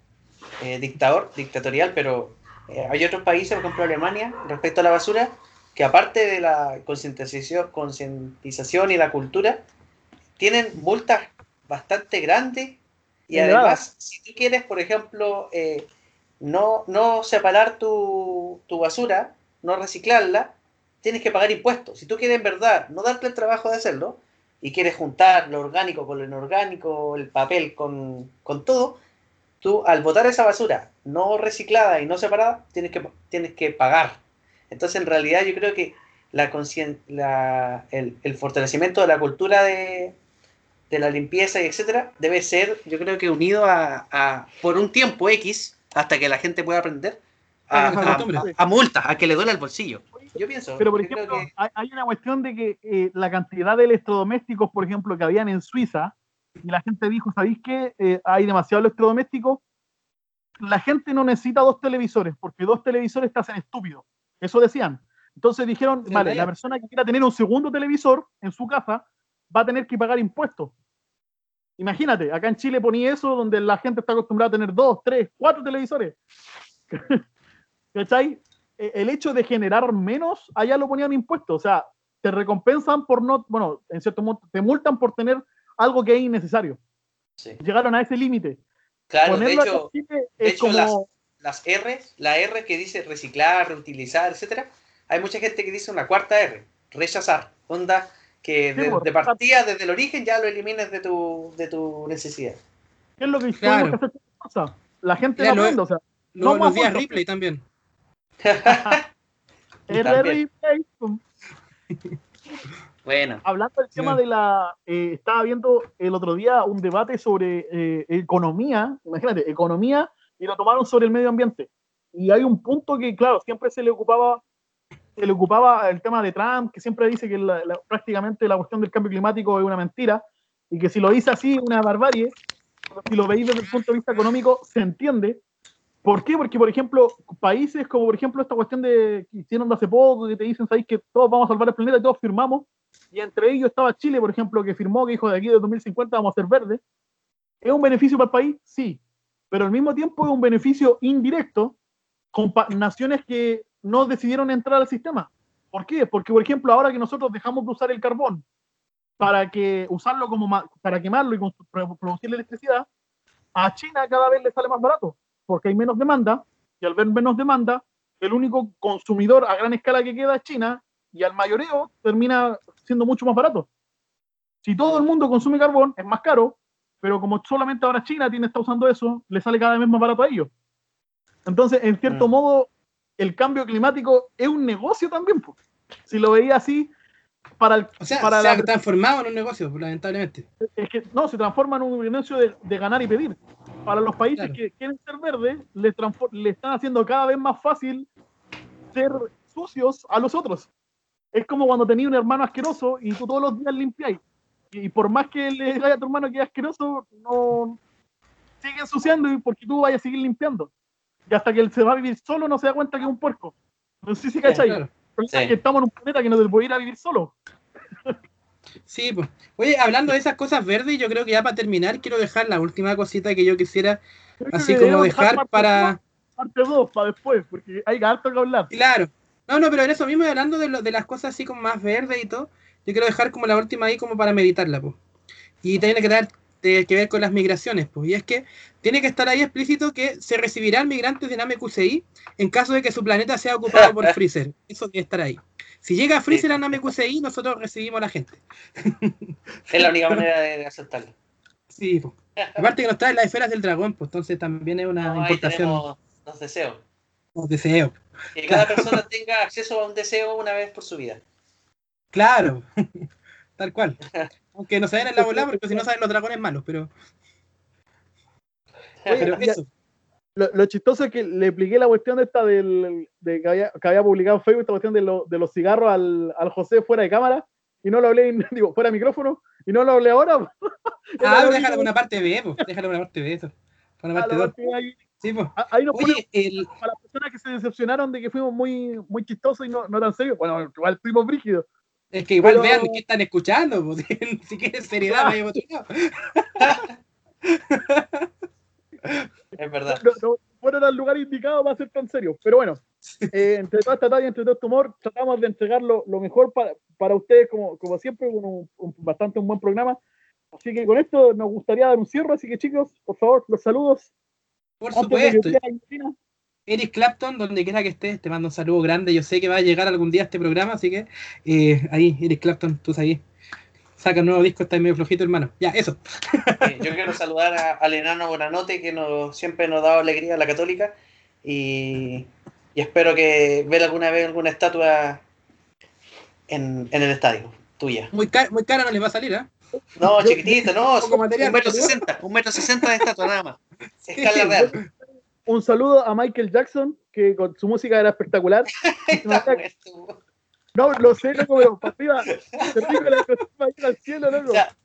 C: eh, dictador, dictatorial, pero eh, hay otros países, por ejemplo Alemania, respecto a la basura, que aparte de la concientización, concientización y la cultura, tienen multas bastante grandes y además, si tú quieres, por ejemplo, eh, no, no separar tu, tu basura, no reciclarla, tienes que pagar impuestos. Si tú quieres en verdad no darte el trabajo de hacerlo y quieres juntar lo orgánico con lo inorgánico, el papel con, con todo, tú al botar esa basura no reciclada y no separada, tienes que, tienes que pagar. Entonces, en realidad, yo creo que la la- el, el fortalecimiento de la cultura de, de la limpieza y etcétera debe ser, yo creo que unido a, a- por un tiempo X, hasta que la gente pueda aprender, a, a- a- multas, a que le duele el bolsillo. Yo pienso.
B: Pero, por ejemplo,
C: que-
B: hay, hay una cuestión de que eh, la cantidad de electrodomésticos, por ejemplo, que habían en Suiza, y la gente dijo, ¿sabéis qué? Eh, hay demasiados electrodomésticos. La gente no necesita dos televisores, porque dos televisores te hacen estúpido. Eso decían. Entonces dijeron,
D: Sí,
B: vale, la persona que quiera tener un segundo televisor en su casa va a tener que pagar impuestos. Imagínate, acá en Chile ponía eso donde la gente está acostumbrada a tener dos, tres, cuatro televisores. ¿Cachai? E- El hecho de generar menos, allá lo ponían impuestos. O sea, te recompensan por no, bueno, en cierto modo, te multan por tener algo que es innecesario.
C: sí.
B: Llegaron a ese límite.
C: Claro, de
B: Ponerlo acá
C: hecho,
B: en Chile
C: de
B: es
C: hecho,
B: como.
C: las R, la R que dice reciclar, reutilizar, etcétera, hay mucha gente que dice una cuarta R, rechazar, onda que de, de partida desde el origen ya lo elimines de tu, de tu necesidad.
B: ¿Qué es lo que
D: Claro.
B: que fuerza? La gente
D: Ya
B: no
D: lo-
B: aprende, o sea,
D: Lo-
B: No,
D: los días replay también.
C: Y también.
B: RRI,
C: Bueno,
B: hablando del tema de la. eh, estaba viendo el otro día un debate sobre eh, economía, imagínate, economía, y lo tomaron sobre el medio ambiente. Y hay un punto que, claro, siempre se le ocupaba se le ocupaba el tema de Trump, que siempre dice que la- la- prácticamente la cuestión del cambio climático es una mentira, y que si lo dice así, una barbarie, si lo veis desde el punto de vista económico, se entiende. ¿Por qué? Porque, por ejemplo, países como, por ejemplo, esta cuestión de que hicieron hace poco, que te dicen, ¿sabéis que todos vamos a salvar el planeta y todos firmamos? Y entre ellos estaba Chile, por ejemplo, que firmó que dijo de aquí de 2050 vamos a ser verdes. ¿Es un beneficio para el país? Sí. Pero al mismo tiempo es un beneficio indirecto con naciones que no decidieron entrar al sistema. ¿Por qué? Porque, por ejemplo, ahora que nosotros dejamos de usar el carbón para que usarlo como para quemarlo y producir electricidad, a China cada vez le sale más barato, porque hay menos demanda, y al ver menos demanda, el único consumidor a gran escala que queda es China, y al mayoreo termina siendo mucho más barato. Si todo el mundo consume carbón, es más caro, pero como solamente ahora China tiene, está usando eso, le sale cada vez más barato a ellos. Entonces, en cierto
C: Mm.
B: modo, el cambio climático es un negocio también. po. Si lo veía así, para el,
D: O sea,
B: para
D: se ha
B: la-
D: transformado en un negocio, lamentablemente.
B: es que no, se transforma en un negocio de, de ganar y pedir. para los países
D: Claro.
B: que quieren ser verdes, le, transfor- le están haciendo cada vez más fácil ser sucios a los otros. Es como cuando tenías un hermano asqueroso y tú todos los días limpiáis. Y por más que le digas a tu hermano que es asqueroso, no sigue ensuciando y porque tú vayas a seguir limpiando. Y hasta que él se va a vivir solo no se da cuenta que es un puerco. No sé si cachai.
D: Claro.
B: Pero es que estamos en un planeta que no se puede ir a vivir solo.
D: Sí, pues. Oye, hablando de esas cosas verdes, yo creo que ya para terminar quiero dejar la última cosita que yo quisiera
B: Creo
D: así como dejar para...
B: Parte 2 para después, porque hay harto que hablar.
D: Claro. No, no, pero en eso mismo, hablando de, lo- de las cosas así como más verdes y todo, yo quiero dejar como la última ahí como para meditarla, pues. Y tiene que, dar, tiene que ver con las migraciones, pues. Y es que tiene que estar ahí explícito que se recibirán migrantes de Namekusei en caso de que su planeta sea ocupado por Freezer. Eso debe estar ahí. Si llega Freezer a Namekusei, nosotros recibimos a la gente.
C: Es la única manera de aceptarlo.
D: Sí, pues. Aparte que nos trae las esferas del dragón, pues entonces también es una
C: No,
D: importación
C: tenemos los deseos.
D: de deseo.
C: Que cada persona tenga acceso a un deseo una vez por su vida.
D: Claro, tal cual. Aunque no se den en la bola, porque si no saben los dragones malos, pero, pero
B: ya-
D: eso.
B: Lo, lo chistoso es que le expliqué la cuestión de esta del, de que, había, que había publicado en Facebook, esta cuestión de, lo- de los cigarros al, al José fuera de cámara, y no lo hablé, digo, fuera de micrófono, y no lo hablé ahora.
D: Ah, déjalo una parte B, pues. Déjalo una parte B, eso. Una
B: Ah,
D: parte
B: la
D: 2.
B: parte ahí,
D: Sí, pues.
B: ah, ahí nos ponemos
D: Oye, el,
B: para las personas que se decepcionaron de que fuimos muy, muy chistosos y no, no tan serios. Bueno, igual fuimos brígidos.
D: Es que igual
B: pero-
D: vean qué están escuchando, pues. Si quieren seriedad, vayan a otro lado.
C: Es verdad.
B: no, no fueron al lugar indicado para ser tan serios. Pero bueno, eh, entre toda esta talla, entre todo este humor, tratamos de entregar lo, lo mejor para, para ustedes, como, como siempre, un, un- bastante un buen programa. Así que con esto nos gustaría dar un cierre. Así que chicos, por favor, los saludos.
D: Por
B: Antes de que
D: supuesto. Eric Clapton, donde quiera que estés, te mando un saludo grande. Yo sé que va a llegar algún día este programa, así que eh, ahí, Eric Clapton, tú ahí. Saca un nuevo disco, está medio flojito, hermano. Ya, eso.
C: Eh, Yo quiero saludar a- al enano Bonanote que nos, siempre nos da alegría a la católica y, y espero que ver alguna vez alguna estatua en, en el estadio, tuya.
D: Muy, car- muy cara no les va a salir, ¿ah?
C: No, chiquitita, no,
D: material,
C: un metro sesenta, un metro sesenta de estatua nada más. Escala real.
B: Un saludo a Michael Jackson, que con su música era espectacular.
C: Está muerto.
B: No, lo sé, loco, pero para arriba, la cosa va a ir al cielo, loco.
C: Ya,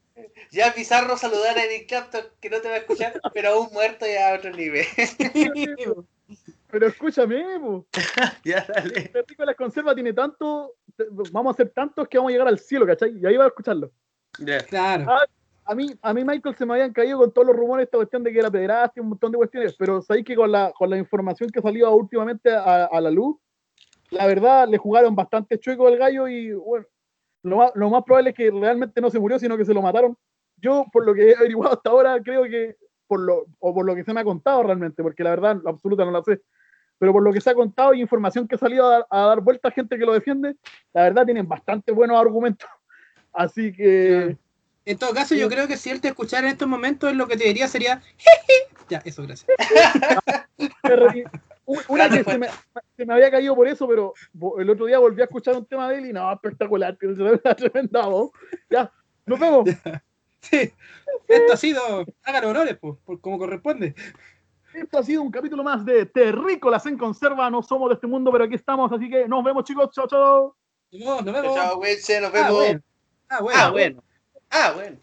C: ya es bizarro saludar a Eric Clapton que no te va a escuchar, pero aún muerto ya a otro nivel.
B: Pero escúchame, po.
C: ya, dale.
B: Terrícolas Conserva tiene tanto, vamos a hacer tantos que vamos a llegar al cielo, ¿cachai? Y ahí va a escucharlo.
C: Ya.
D: Claro.
B: Ah, A mí, a mí Michael se me habían caído con todos los rumores, esta cuestión de que era pederasta y un montón de cuestiones, pero sabéis que con la, con la información que salió últimamente a, a la luz, la verdad le jugaron bastante chueco al gallo y bueno, lo más, lo más probable es que realmente no se murió, sino que se lo mataron. Yo, por lo que he averiguado hasta ahora, creo que, por lo, o por lo que se me ha contado realmente, porque la verdad, la absoluta no la sé, pero por lo que se ha contado y información que ha salido a, a dar vuelta a gente que lo defiende, la verdad tienen bastante buenos argumentos. Así que...
D: En todo caso, yo creo que si él te escuchara en estos momentos, lo que te diría sería. ya, eso, gracias.
B: Una que se me, se me había caído por eso, pero el otro día volví a escuchar un tema de él y no, espectacular, una tremenda voz. Ya, nos vemos.
D: Sí. Esto ha sido. Hágalo honores, pues, por como corresponde.
B: Esto ha sido un capítulo más de Terrícolas en Conserva. No somos de este mundo, pero aquí estamos, así que nos vemos, chicos. Chao, chao.
D: Nos vemos, nos
C: Chao,
D: vemos.
C: chao, cuídense, nos
D: Ah,
C: vemos.
D: bueno. Ah, bueno.
C: Ah, bueno. Ah, bueno.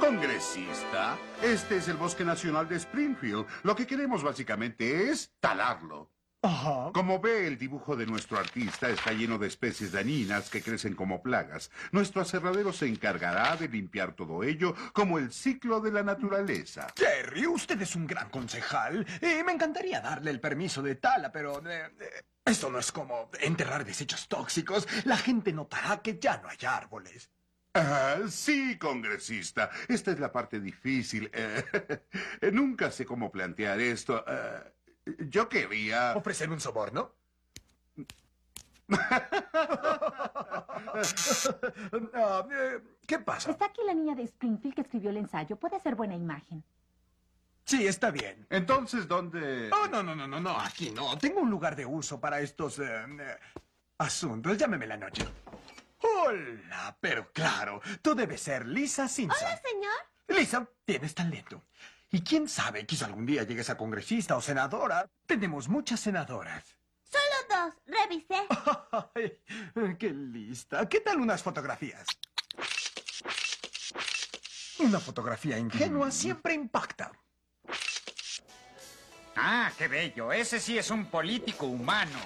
E: Congresista, este es el Bosque Nacional de Springfield. Lo que queremos básicamente es talarlo.
F: Ajá.
E: Como ve, el dibujo de nuestro artista está lleno de especies dañinas que crecen como plagas. Nuestro aserradero se encargará de limpiar todo ello como el ciclo de la naturaleza.
F: Terry, usted es un gran concejal y me encantaría darle el permiso de tala, pero eh, eh, esto no es como enterrar desechos tóxicos. La gente notará que ya no hay árboles.
E: Ah, sí, congresista. Esta es la parte difícil. Eh, nunca sé cómo plantear esto. Eh, yo quería...
F: ¿Ofrecer un soborno? Ah, eh, ¿Qué pasa?
G: Está aquí la niña de Springfield que escribió el ensayo. Puede hacer buena imagen.
F: Sí, está bien.
E: Entonces, ¿dónde...?
F: Oh, no, no, no, no, no, aquí no. Tengo un lugar de uso para estos eh, asuntos. Llámeme la noche. Hola, pero claro, tú debes ser Lisa Simpson.
G: señor.
F: Lisa, tienes talento. Y quién sabe, quizá algún día llegues a congresista o senadora. Tenemos muchas senadoras.
H: Solo dos. Revisé.
F: Ay, qué lista. ¿Qué tal unas fotografías? Una fotografía ingenua siempre impacta.
I: Ah, qué bello. Ese sí es un político humano.